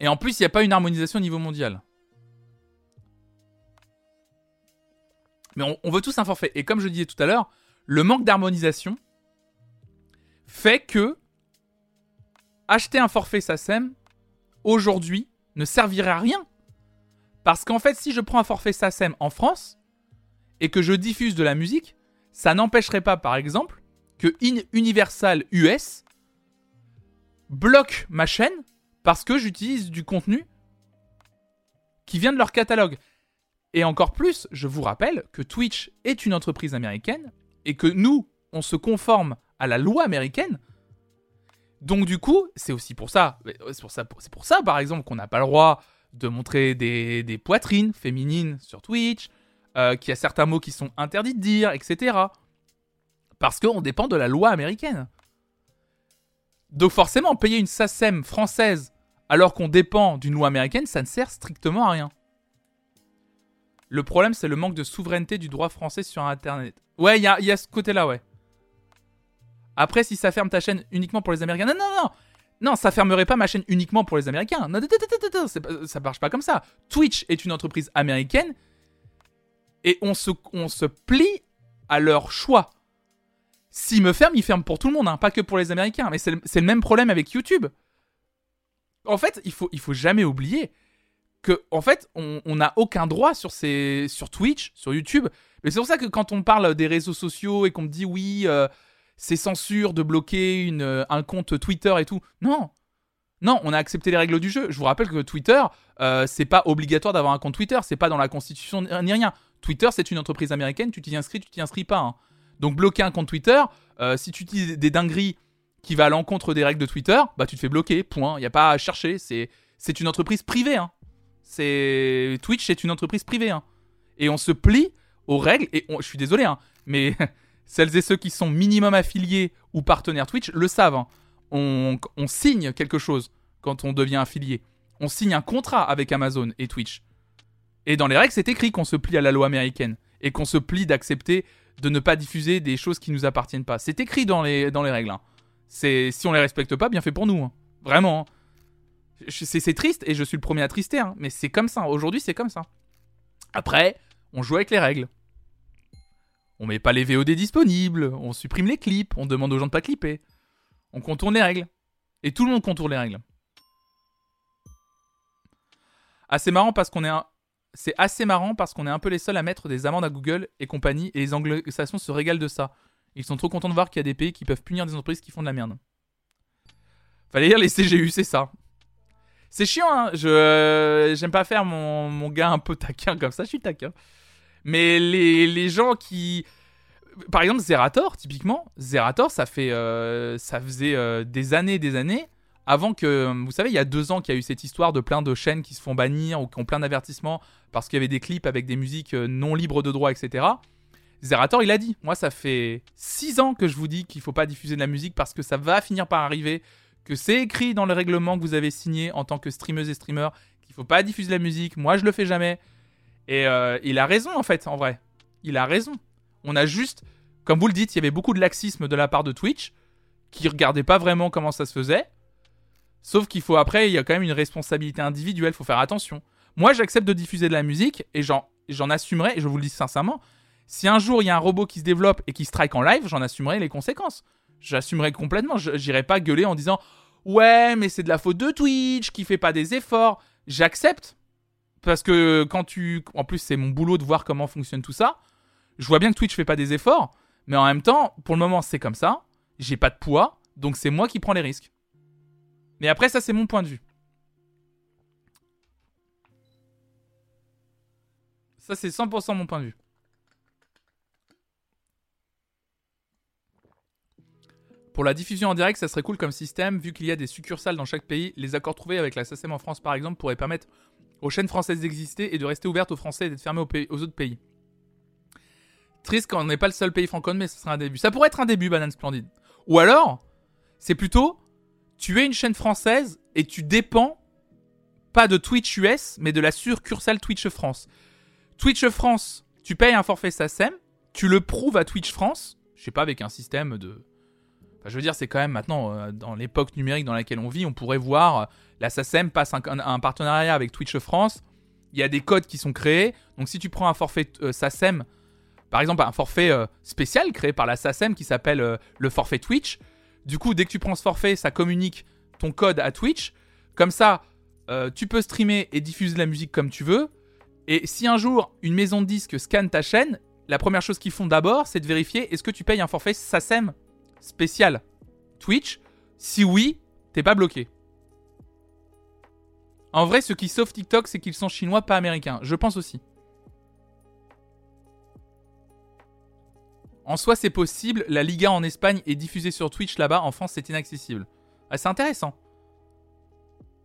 Et en plus, il n'y a pas une harmonisation au niveau mondial. Mais on, on veut tous un forfait. Et comme je disais tout à l'heure, le manque d'harmonisation fait que acheter un forfait SACEM aujourd'hui ne servirait à rien. Parce qu'en fait, si je prends un forfait SACEM en France et que je diffuse de la musique, ça n'empêcherait pas, par exemple, que In- Universal US bloque ma chaîne parce que j'utilise du contenu qui vient de leur catalogue. Et encore plus, je vous rappelle que Twitch est une entreprise américaine et que nous, on se conforme à la loi américaine. Donc du coup, c'est aussi pour ça, c'est pour ça, pour ça par exemple qu'on n'a pas le droit de montrer des, poitrines féminines sur Twitch, euh, qu'il y a certains mots qui sont interdits de dire, etc. Parce qu'on dépend de la loi américaine. Donc forcément, payer une SACEM française alors qu'on dépend d'une loi américaine, ça ne sert strictement à rien. Le problème, c'est le manque de souveraineté du droit français sur Internet. Ouais, il y a ce côté-là, ouais. Après, si ça ferme ta chaîne uniquement pour les Américains... Non, non, non Non, ça fermerait pas ma chaîne uniquement pour les Américains. Non, non, non, non, ça marche pas comme ça. Twitch est une entreprise américaine et on se, plie à leur choix. S'ils me ferment, ils ferment pour tout le monde, hein, pas que pour les Américains. Mais c'est le, même problème avec YouTube. En fait, il faut, faut jamais oublier que, en fait, on n'a aucun droit sur Twitch, sur YouTube. Mais c'est pour ça que quand on parle des réseaux sociaux et qu'on me dit oui, euh, c'est censure de bloquer euh, un compte Twitter et tout. Non. Non, on a accepté les règles du jeu. Je vous rappelle que Twitter, euh, c'est pas obligatoire d'avoir un compte Twitter. C'est pas dans la constitution ni rien. Twitter, c'est une entreprise américaine. Tu t'y inscris, tu t'y inscris pas. hein. Donc bloquer un compte Twitter, euh, si tu utilises des dingueries qui va à l'encontre des règles de Twitter, bah tu te fais bloquer. Point. Il a pas à chercher. C'est une entreprise privée. Hein. C'est Twitch, c'est une entreprise privée. Hein. Et on se plie aux règles. Et je suis désolé, mais celles et ceux qui sont minimum affiliés ou partenaires Twitch le savent. hein. On, signe quelque chose quand on devient affilié. On signe un contrat avec Amazon et Twitch. Et dans les règles, c'est écrit qu'on se plie à la loi américaine et qu'on se plie d'accepter de ne pas diffuser des choses qui nous appartiennent pas. C'est écrit dans les, règles. hein. Si on les respecte pas, bien fait pour nous. hein. Vraiment. C'est triste et je suis le premier à trister, mais c'est comme ça. Aujourd'hui, c'est comme ça. Après, on joue avec les règles. On met pas les VOD disponibles, on supprime les clips, on demande aux gens de pas clipper. On contourne les règles. Et tout le monde contourne les règles. C'est marrant parce qu'on est un... C'est assez marrant parce qu'on est un peu les seuls à mettre des amendes à Google et compagnie et les anglo-saxons se régalent de ça. Ils sont trop contents de voir qu'il y a des pays qui peuvent punir des entreprises qui font de la merde. Fallait lire les CGU, c'est ça. C'est chiant, hein. Je euh, j'aime pas faire mon gars un peu taquin comme ça. Je suis taquin. Mais les, les gens qui, par exemple, Zerator, typiquement, Zerator, ça fait, euh, ça faisait euh, des années, des années avant que, vous savez, il y a deux ans qu'il y a eu cette histoire de plein de chaînes qui se font bannir ou qui ont plein d'avertissements parce qu'il y avait des clips avec des musiques euh, non libres de droit, etc. Zerator, il a dit, moi, ça fait six ans que je vous dis qu'il faut pas diffuser de la musique parce que ça va finir par arriver, que c'est écrit dans le règlement que vous avez signé en tant que streameuse et streamer qu'il faut pas diffuser de la musique. Moi, je le fais jamais. Et euh, il a raison, en fait, en vrai. Il a raison. On a juste, comme vous le dites, il y avait beaucoup de laxisme de la part de Twitch, qui regardait pas vraiment comment ça se faisait. Sauf qu'il faut après, il y a quand même une responsabilité individuelle, faut faire attention. Moi, j'accepte de diffuser de la musique et j'en, assumerai, et je vous le dis sincèrement, si un jour il y a un robot qui se développe et qui strike en live, j'en assumerai les conséquences. J'assumerai complètement. J'irai pas gueuler en disant Ouais, mais c'est de la faute de Twitch qui fait pas des efforts. J'accepte. Parce que quand tu. En plus, c'est mon boulot de voir comment fonctionne tout ça. Je vois bien que Twitch fait pas des efforts. Mais en même temps, pour le moment, c'est comme ça. J'ai pas de poids. Donc c'est moi qui prends les risques. Mais après, ça, c'est mon point de vue. Ça, c'est 100% mon point de vue. Pour la diffusion en direct, ça serait cool comme système, vu qu'il y a des succursales dans chaque pays. Les accords trouvés avec la SACEM en France, par exemple, pourraient permettre aux chaînes françaises d'exister et de rester ouvertes aux Français et d'être pays- aux autres pays. Triste quand on n'est pas le seul pays francophone, mais ce serait un début. Ça pourrait être un début, Banane Splendide. Ou alors, c'est plutôt, tu es une chaîne française et tu dépends pas de Twitch US, mais de la succursale Twitch France. Twitch France, tu payes un forfait SACEM, tu le prouves à Twitch France, je sais pas, avec un système de... Je veux dire, c'est quand même maintenant, euh, dans l'époque numérique dans laquelle on vit, on pourrait voir, euh, la SACEM passe un, partenariat avec Twitch France, il y a des codes qui sont créés, donc si tu prends un forfait euh, SACEM, par exemple un forfait spécial créé par la SACEM qui s'appelle le forfait Twitch, du coup, dès que tu prends ce forfait, ça communique ton code à Twitch, comme ça, tu peux streamer et diffuser la musique comme tu veux, et si un jour une maison de disques scanne ta chaîne, la première chose qu'ils font d'abord, c'est de vérifier est-ce que tu payes un forfait SACEM spécial Twitch Si oui, t'es pas bloqué. En vrai, ce qui sauve TikTok, c'est qu'ils sont chinois, pas américains. Je pense aussi. En soi, c'est possible. La Liga en Espagne est diffusée sur Twitch là-bas. En France, c'est inaccessible. Ah, c'est intéressant.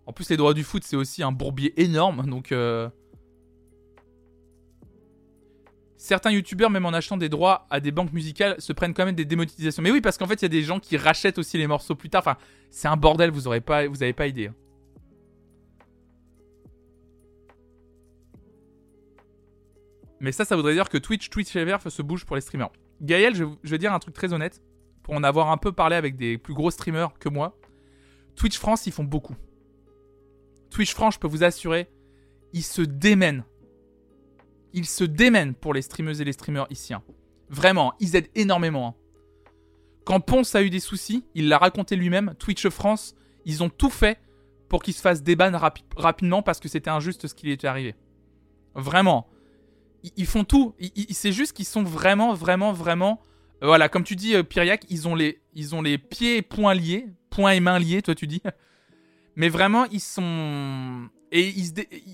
En plus, les droits du foot, c'est aussi un bourbier énorme. Donc, euh, certains youtubeurs, même en achetant des droits à des banques musicales, se prennent quand même des démonétisations. Mais oui, parce qu'en fait, il y a des gens qui rachètent aussi les morceaux plus tard. Enfin, c'est un bordel, vous n'avez pas, pas idée. hein. Mais ça, ça voudrait dire que Twitch, Twitch Ever se bouge pour les streamers. Gaël, je, je vais dire un truc très honnête, pour en avoir un peu parlé avec des plus gros streamers que moi. Twitch France, ils font beaucoup. Twitch France, je peux vous assurer, ils se démènent. Ils se démènent pour les streameuses et les streamers ici. Vraiment, ils aident énormément. hein. Quand Ponce a eu des soucis, il l'a raconté lui-même, Twitch France, ils ont tout fait pour qu'il se fasse déban rapi- rapidement parce que c'était injuste ce qui lui était arrivé. Vraiment. Ils, font tout. C'est juste qu'ils sont vraiment, vraiment, vraiment. euh, voilà, comme tu dis, euh, ils ont les, pieds et poings liés, poings et mains liés, toi tu dis. Mais vraiment, ils sont et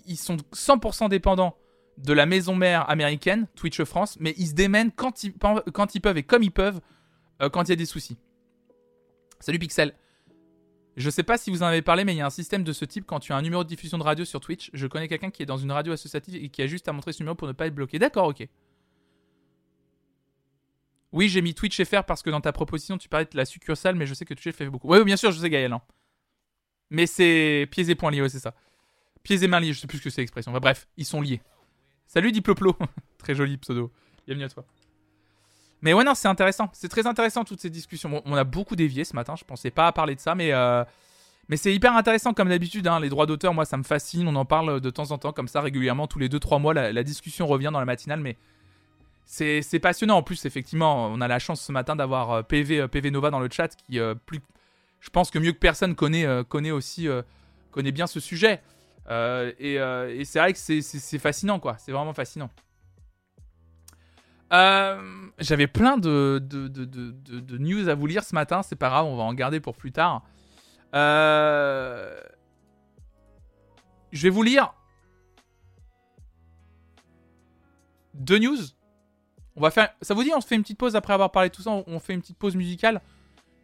ils sont 100% dépendants de la maison mère américaine, Twitch France, mais ils se démènent quand ils, quand ils peuvent et comme ils peuvent euh, quand il y a des soucis. Salut Pixel. Je sais pas si vous en avez parlé, mais il y a un système de ce type quand tu as un numéro de diffusion de radio sur Twitch. Je connais quelqu'un qui est dans une radio associative et qui a juste à montrer ce numéro pour ne pas être bloqué. D'accord, ok. Oui, j'ai mis Twitch FR parce que dans ta proposition, tu parlais de la succursale, mais je sais que Twitch fait beaucoup. Oui, bien sûr, je sais Gaël. hein. Mais c'est pieds et poings liés, ouais, c'est ça. Pieds et mains liés, je sais plus ce que c'est l'expression. Enfin, bref, ils sont liés. Salut Diploplo. très joli pseudo. Bienvenue à toi. Mais ouais, non, c'est intéressant. C'est très intéressant toutes ces discussions. On a beaucoup dévié ce matin. Je pensais pas à parler de ça, mais euh, mais c'est hyper intéressant comme d'habitude. hein. Les droits d'auteur, moi, ça me fascine. On en parle de temps en temps comme ça régulièrement, tous les 2-3 mois. La, discussion revient dans la matinale, mais c'est passionnant. En plus, effectivement, on a la chance ce matin d'avoir euh, PV euh, PV Nova dans le chat qui plus, je pense que mieux que personne connaît connaît aussi connaît bien ce sujet. Euh, et euh, et c'est vrai que c'est- fascinant, quoi. C'est vraiment fascinant. Euh, J'avais plein de, news à vous lire ce matin, c'est pas grave, on va en garder pour plus tard. Je vais vous lire deux news. On va faire. Ça vous dit, on se fait une petite pause après avoir parlé de tout ça. On fait une petite pause musicale.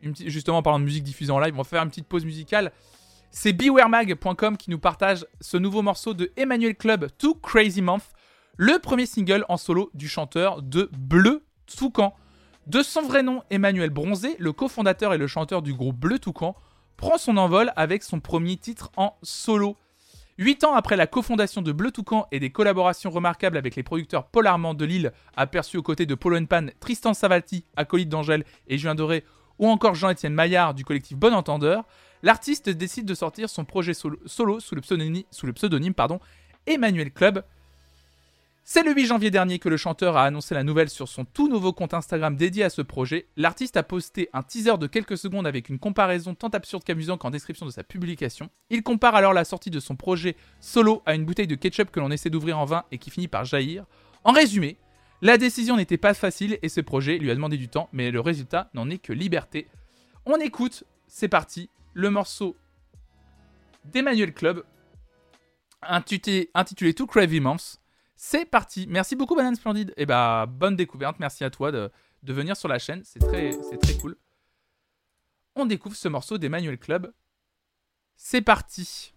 Justement, en parlant de musique diffusée en live, on va faire une petite pause musicale. C'est bewaremag.com qui nous partage ce nouveau morceau de Emmanuel Club, Too Crazy Month, le premier single en solo du chanteur de Bleu Toucan. De son vrai nom, Emmanuel Bronzé, le cofondateur et le chanteur du groupe Bleu Toucan, prend son envol avec son premier titre en solo. Huit ans après la cofondation de Bleu Toucan et des collaborations remarquables avec les producteurs Paul de Lille, aperçus aux côtés de Polo Pan, Tristan Savati, acolyte d'Angèle et Julien Doré, ou encore Jean-Étienne Maillard du collectif Bon Entendeur, l'artiste décide de sortir son projet solo, sous le pseudonyme, pardon, Emmanuel Club. C'est le 8 janvier dernier que le chanteur a annoncé la nouvelle sur son tout nouveau compte Instagram dédié à ce projet. L'artiste a posté un teaser de quelques secondes avec une comparaison tant absurde qu'amusante en description de sa publication. Il compare alors la sortie de son projet solo à une bouteille de ketchup que l'on essaie d'ouvrir en vain et qui finit par jaillir. En résumé, la décision n'était pas facile et ce projet lui a demandé du temps, mais le résultat n'en est que liberté. On écoute, c'est parti, le morceau d'Emmanuel Club, intitulé, intitulé Too Crazy Months. C'est parti. Merci beaucoup, Banane Splendide. Et bah, bonne découverte. Merci à toi de, de venir sur la chaîne. C'est très, c'est très cool. On découvre ce morceau d'Emmanuel Club. C'est parti.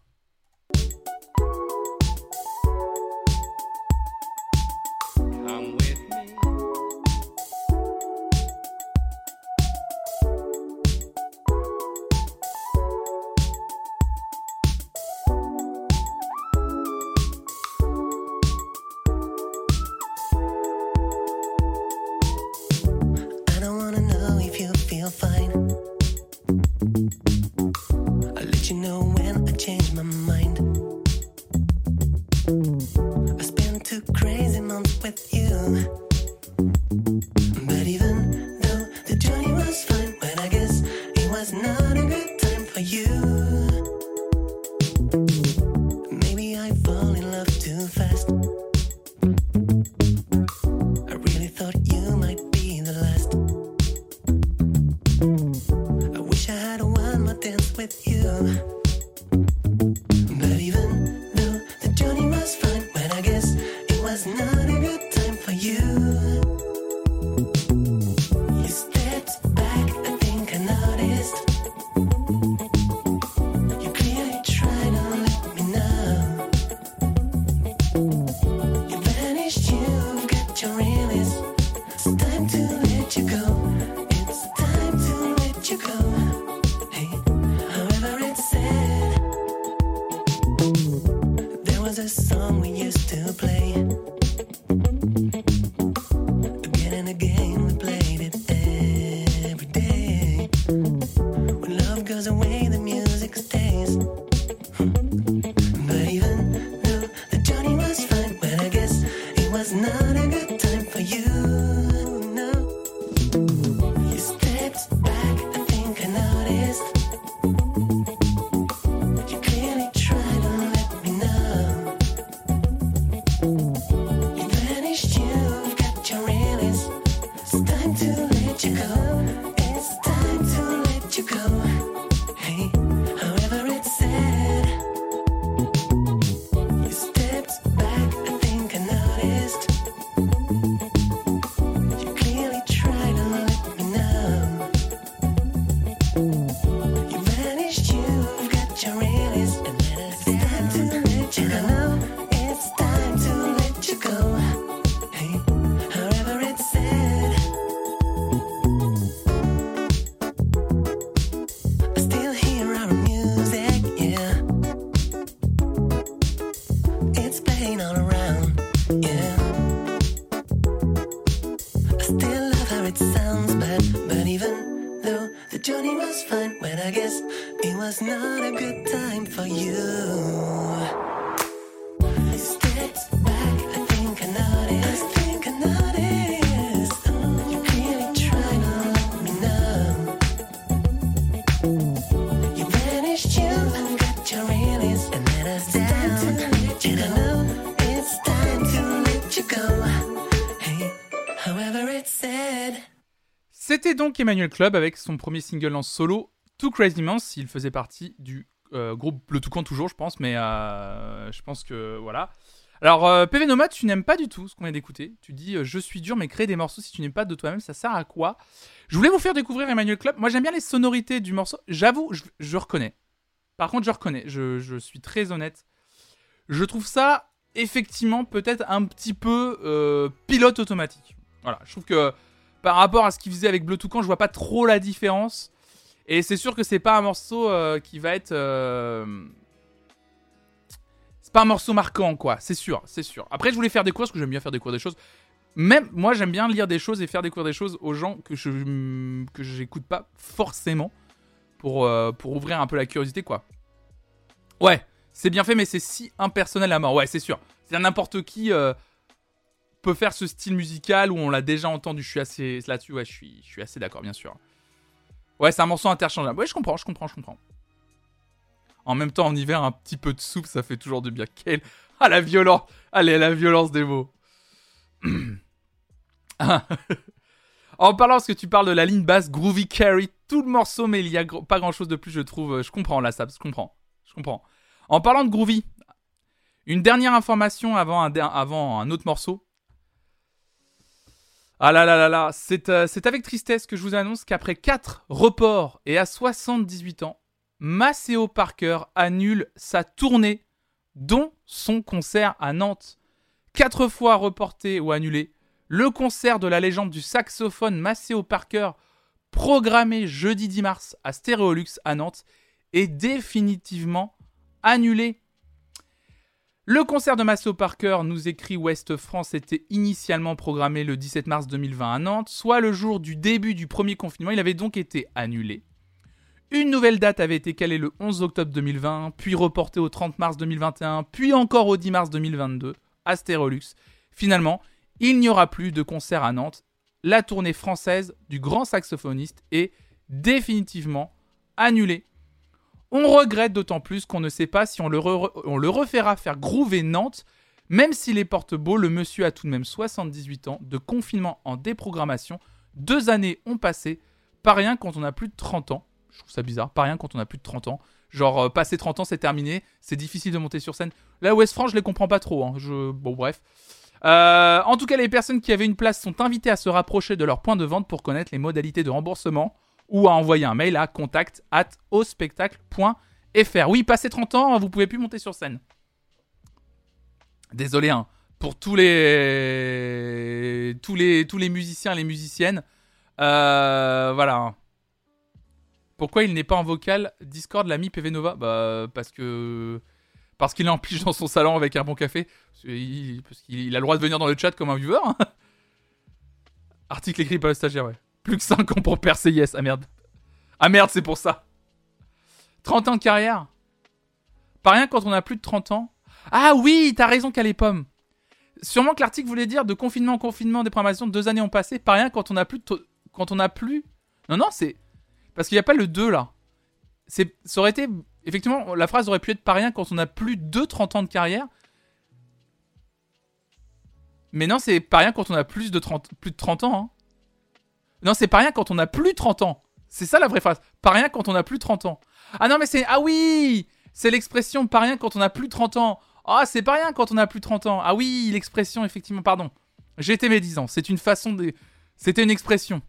Donc Emmanuel Club avec son premier single en solo, Too Crazy Months. Il faisait partie du euh, groupe Le Toucan toujours, je pense, mais euh, je pense que voilà. Alors, euh, PV Nomad, tu n'aimes pas du tout ce qu'on vient d'écouter. Tu dis Je suis dur, mais créer des morceaux si tu n'aimes pas de toi-même, ça sert à quoi? Je voulais vous faire découvrir Emmanuel Club. Moi, j'aime bien les sonorités du morceau. J'avoue, je, reconnais. Par contre, je reconnais. Je, suis très honnête. Je trouve ça, effectivement, peut-être un petit peu pilote automatique. Voilà, je trouve que par rapport à ce qu'il faisait avec Bleu Toucan, je vois pas trop la différence. Et c'est sûr que c'est pas un morceau euh, qui va être. euh, C'est pas un morceau marquant, quoi. C'est sûr, c'est sûr. Après, je voulais faire découvrir, parce que j'aime bien faire découvrir des choses. Même moi, j'aime bien lire des choses et faire découvrir des choses aux gens que je que j'écoute pas forcément pour euh, pour ouvrir un peu la curiosité, quoi. Ouais, c'est bien fait, mais c'est si impersonnel à mort. Ouais, c'est sûr. C'est n'importe qui. Peut faire ce style musical où on l'a déjà entendu. Je suis assez là-dessus, ouais, je suis, je suis assez d'accord, bien sûr. Ouais, c'est un morceau interchangeable. Ouais, je comprends, je comprends, je comprends. En même temps, en hiver, un petit peu de soupe, ça fait toujours du bien. Quelle... Ah, la violence Allez, la violence des mots. en parlant, parce que tu parles de la ligne basse Groovy Carry, tout le morceau, mais il y a pas grand-chose de plus, je trouve. Je comprends, là, ça, je comprends. Je comprends. En parlant de Groovy, une dernière information avant un, avant un autre morceau. Ah là là là là, c'est euh, c'est avec tristesse que je vous annonce qu'après 4 reports et à 78 ans, Maceo Parker annule sa tournée, dont son concert à Nantes. Quatre fois reporté ou annulé, le concert de la légende du saxophone Maceo Parker, programmé jeudi 10 mars à Stéréolux à Nantes, est définitivement annulé. Le concert de Maceo Parker, nous écrit Ouest France, était initialement programmé le 17 mars 2020 à Nantes, soit le jour du début du premier confinement. Il avait donc été annulé. Une nouvelle date avait été calée le 11 octobre 2020, puis reportée au 30 mars 2021, puis encore au 10 mars 2022 à Stérolux. Finalement, il n'y aura plus de concert à Nantes. La tournée française du grand saxophoniste est définitivement annulée. On regrette d'autant plus qu'on ne sait pas si on le, refera faire groover Nantes, même s'il est porte-beau, le monsieur a tout de même 78 ans, de confinement en déprogrammation. Deux années ont passé, pas rien quand on a plus de 30 ans. Je trouve ça bizarre, pas rien quand on a plus de 30 ans. Genre, euh, passer 30 ans, c'est terminé, c'est difficile de monter sur scène. Là, West France, je les comprends pas trop. hein. Bon, bref. Euh, en tout cas, les personnes qui avaient une place sont invitées à se rapprocher de leur point de vente pour connaître les modalités de remboursement ou à envoyer un mail à contact at. Oui, passé 30 ans, vous pouvez plus monter sur scène. Désolé, hein, pour tous les... tous les tous les musiciens et les musiciennes. Euh, voilà. hein. Pourquoi il n'est pas en vocal Discord l'ami PV Nova? Bah parce que parce qu'il est en dans son salon avec un bon café. Parce qu'il parce qu'il a le droit de venir dans le chat comme un viewer. hein. Article écrit par le stagiaire, ouais. Plus que 5 ans pour percer, yes. Ah merde. Ah merde, c'est pour ça. 30 ans de carrière. Pas rien quand on a plus de 30 ans. Ah oui, t'as raison, Calais Pomme. Sûrement que l'article voulait dire de confinement en confinement, des programmations, deux années ont passé. Pas rien quand on a plus de Quand on a plus. Non, non, c'est. Parce qu'il n'y a pas le 2 là. Ça aurait été. Effectivement, la phrase aurait pu être pas rien quand on a plus de 30 ans de carrière. Mais non, c'est pas rien quand on a plus de 30, plus de 30 ans. hein. Non, c'est pas rien quand on a plus de 30 ans. C'est ça la vraie phrase. Pas rien quand on a plus de 30 ans. Ah non, mais c'est. Ah oui C'est l'expression pas rien quand on a plus de 30 ans. Ah, c'est pas rien quand on a plus de 30 ans. Ah oui, l'expression, effectivement, pardon. Été médisant. C'est une façon de. C'était une expression.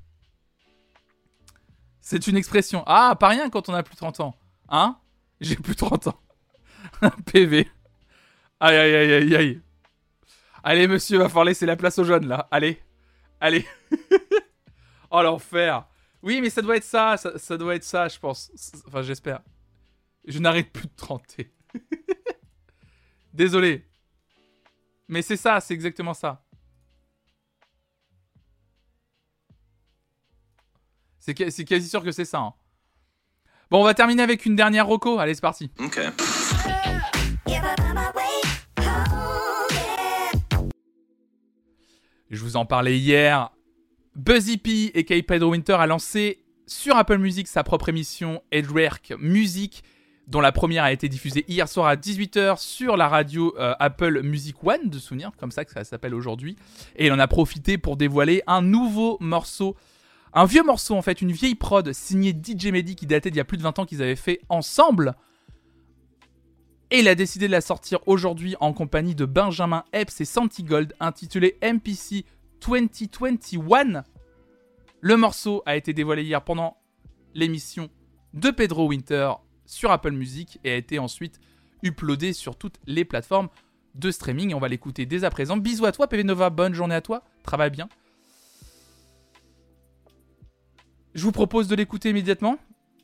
C'est une expression. Ah, pas rien quand on a plus de 30 ans. Hein? J'ai plus de 30 ans. PV. Aïe, aïe, aïe, aïe, aïe. Allez, monsieur, va falloir laisser la place aux jeunes, là. Allez. Allez. oh, l'enfer. Oui, mais ça doit être ça. Ça, ça doit être ça, je pense. Enfin, j'espère. Je n'arrête plus de 30. Désolé. Mais c'est ça, c'est exactement ça. C'est quasi sûr que c'est ça. hein. Bon, on va terminer avec une dernière roco. Allez, c'est parti. Ok. Je vous en parlais hier. Buzzy P et K. Pedro Winter a lancé sur Apple Music sa propre émission Edgework Music, dont la première a été diffusée hier soir à 18h sur la radio euh, Apple Music One, de souvenir, comme ça que ça s'appelle aujourd'hui. Et il en a profité pour dévoiler un nouveau morceau, un vieux morceau en fait, une vieille prod signée DJ Mehdi qui datait d'il y a plus de 20 ans qu'ils avaient fait ensemble. Et il a décidé de la sortir aujourd'hui en compagnie de Benjamin Epps et Santi Gold, intitulé MPC 2021. Le morceau a été dévoilé hier pendant l'émission de Pedro Winter sur Apple Music et a été ensuite uploadé sur toutes les plateformes de streaming. On va l'écouter dès à présent. Bisous à toi, PV Nova. Bonne journée à toi. Travaille bien. Je vous propose de l'écouter immédiatement.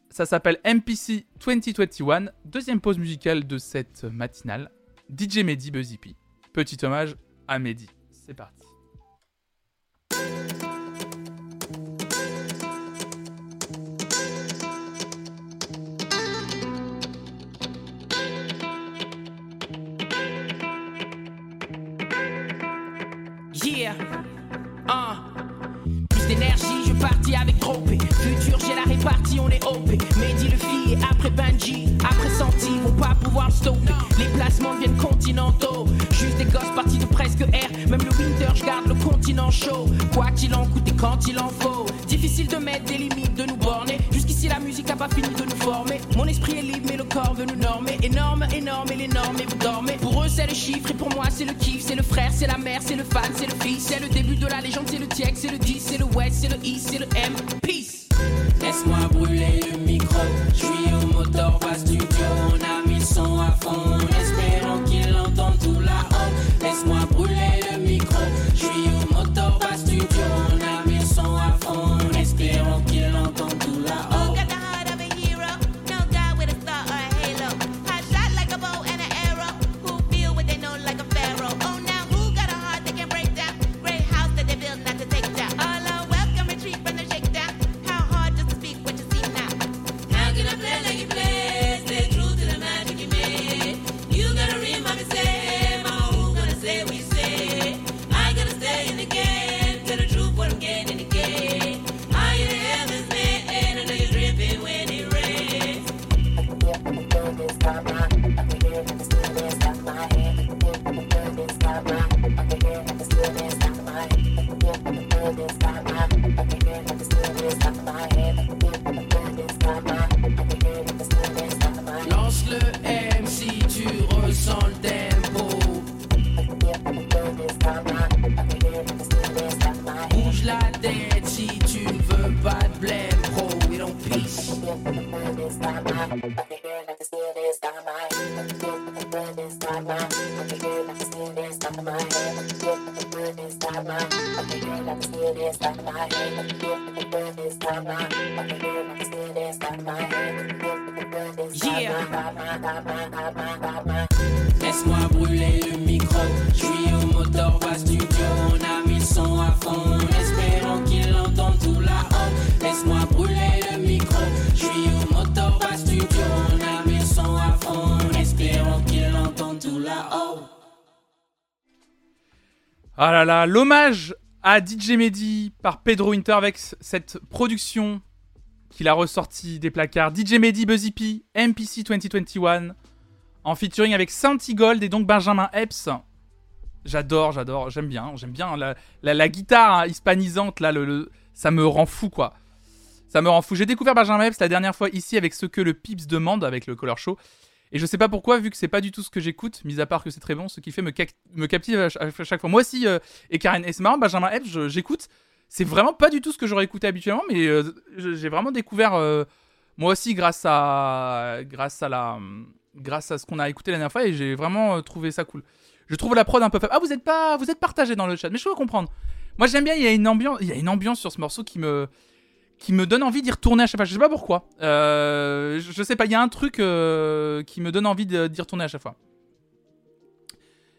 Ça s'appelle MPC 2021, deuxième pause musicale de cette matinale. DJ Mehdi Buzzy P. Petit hommage à Mehdi. C'est parti. Ah. Plus d'énergie, je partis avec trop P. Futur, j'ai la répartie, on est OP. Mehdi le fille, après Benji, après Santi, vont pas pouvoir le stopper. Les placements viennent continentaux. Juste des gosses partis de presque R. Même le winter, je garde le continent chaud. Quoi qu'il en coûte et quand il en faut. Le chiffre, et pour moi, c'est le kiff. C'est le frère, c'est la mère, c'est le fan, c'est le fils. C'est le début de la légende, c'est le TX, c'est le 10, c'est le West, c'est le I, c'est le M. l'hommage à DJ Mehdi par Pedro Winter avec c- cette production qu'il a ressorti des placards. DJ Mehdi Buzzy P, MPC 2021, en featuring avec Santi Gold et donc Benjamin Epps. J'adore, j'adore, j'aime bien, j'aime bien la, guitare hein, hispanisante là, ça me rend fou quoi. Ça me rend fou. J'ai découvert Benjamin Epps la dernière fois ici avec ce que le Pips demande avec le Color Show. Et je sais pas pourquoi, vu que c'est pas du tout ce que j'écoute, mis à part que c'est très bon, ce qui fait me, cac- me captive à ch- à chaque fois. Moi aussi, euh, et Karen, et c'est marrant, Benjamin Epps, j'écoute. C'est vraiment pas du tout ce que j'aurais écouté habituellement, mais euh, j'ai vraiment découvert, euh, moi aussi, grâce à, grâce à la, grâce à ce qu'on a écouté la dernière fois, et j'ai vraiment trouvé ça cool. Je trouve la prod un peu faible. Ah, vous êtes pas, vous êtes partagé dans le chat, mais je peux comprendre. Moi, j'aime bien. Il y a une ambiance sur ce morceau qui me, qui me donne envie d'y retourner à chaque fois. Je sais pas pourquoi. Euh, je, sais pas. Il y a un truc euh, qui me donne envie d'y retourner à chaque fois.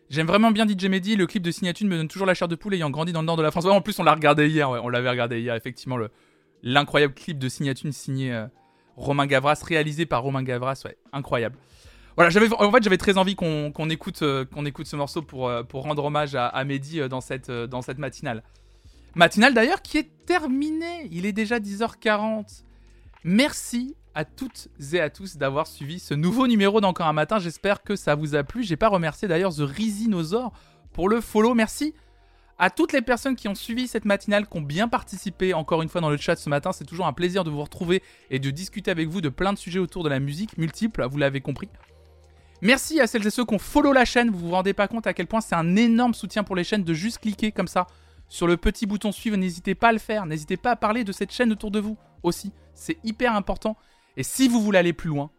J'aime vraiment bien DJ Mehdi. Le clip de signature me donne toujours la chair de poule ayant grandi dans le nord de la France. Ouais, en plus, on l'a regardé hier. ouais, on l'avait regardé hier. Effectivement, le l'incroyable clip de signature signé. euh, Romain Gavras, réalisé par Romain Gavras, ouais, incroyable. Voilà, en fait, j'avais très envie qu'on, écoute, qu'on écoute ce morceau pour, rendre hommage à, à Mehdi dans cette matinale. Matinale d'ailleurs qui est terminée. Il est déjà 10h40. Merci à toutes et à tous d'avoir suivi ce nouveau numéro d'Encore un matin. J'espère que ça vous a plu. J'ai pas remercié d'ailleurs The Rhizinosaur pour le follow. Merci à toutes les personnes qui ont suivi cette matinale, qui ont bien participé encore une fois dans le chat ce matin. C'est toujours un plaisir de vous retrouver et de discuter avec vous de plein de sujets autour de la musique, multiples, vous l'avez compris. Merci à celles et ceux qui ont follow la chaîne. Vous vous rendez pas compte à quel point c'est un énorme soutien pour les chaînes de juste cliquer comme ça sur le petit bouton suivre. N'hésitez pas à le faire. N'hésitez pas à parler de cette chaîne autour de vous aussi. C'est hyper important. Et si vous voulez aller plus loin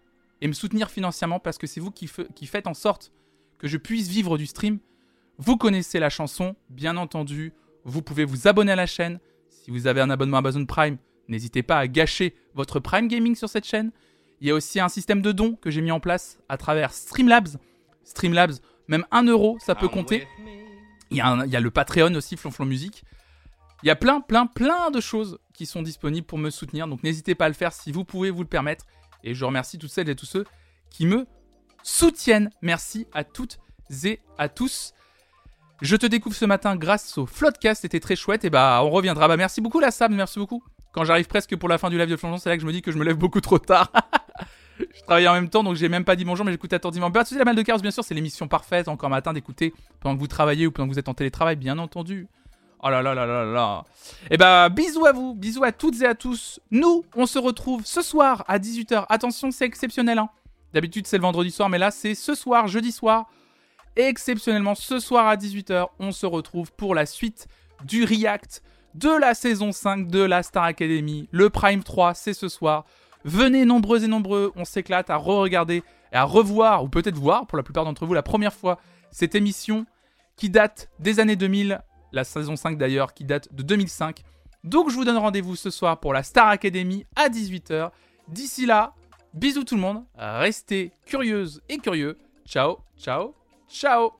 et me soutenir financièrement parce que c'est vous qui, faites en sorte que je puisse vivre du stream, vous connaissez la chanson, bien entendu. Vous pouvez vous abonner à la chaîne. Si vous avez un abonnement Amazon Prime, n'hésitez pas à gâcher votre Prime Gaming sur cette chaîne. Il y a aussi un système de dons que j'ai mis en place à travers Streamlabs. Streamlabs, même 1 euro, ça peut compter. Il y, a le Patreon aussi, Flonflon Musique. Il y a plein, plein, plein de choses qui sont disponibles pour me soutenir. Donc n'hésitez pas à le faire si vous pouvez vous le permettre. Et je remercie toutes celles et tous ceux qui me soutiennent. Merci à toutes et à tous. Je te découvre ce matin grâce au Floodcast, c'était très chouette. Et bah, on reviendra. Bah, merci beaucoup, la Sam, merci beaucoup. Quand j'arrive presque pour la fin du live de Flonflon, c'est là que je me dis que je me lève beaucoup trop tard. je travaille en même temps, donc j'ai même pas dit bonjour, mais j'écoute attentivement. Bah, la malle de Chaos, bien sûr, c'est l'émission parfaite, encore matin, d'écouter pendant que vous travaillez ou pendant que vous êtes en télétravail, bien entendu. Oh là là là là là. Et bah, bisous à vous, bisous à toutes et à tous. Nous, on se retrouve ce soir à 18h. Attention, c'est exceptionnel, hein. D'habitude, c'est le vendredi soir, mais là, c'est ce soir, jeudi soir. Exceptionnellement, ce soir à 18h, on se retrouve pour la suite du React de la saison 5 de la Star Academy. Le Prime 3, c'est ce soir. Venez nombreux et nombreux, on s'éclate à re-regarder et à revoir, ou peut-être voir pour la plupart d'entre vous, la première fois cette émission qui date des années 2000, la saison 5 d'ailleurs, qui date de 2005. Donc je vous donne rendez-vous ce soir pour la Star Academy à 18h. D'ici là, bisous tout le monde, restez curieuses et curieux. Ciao, ciao, ciao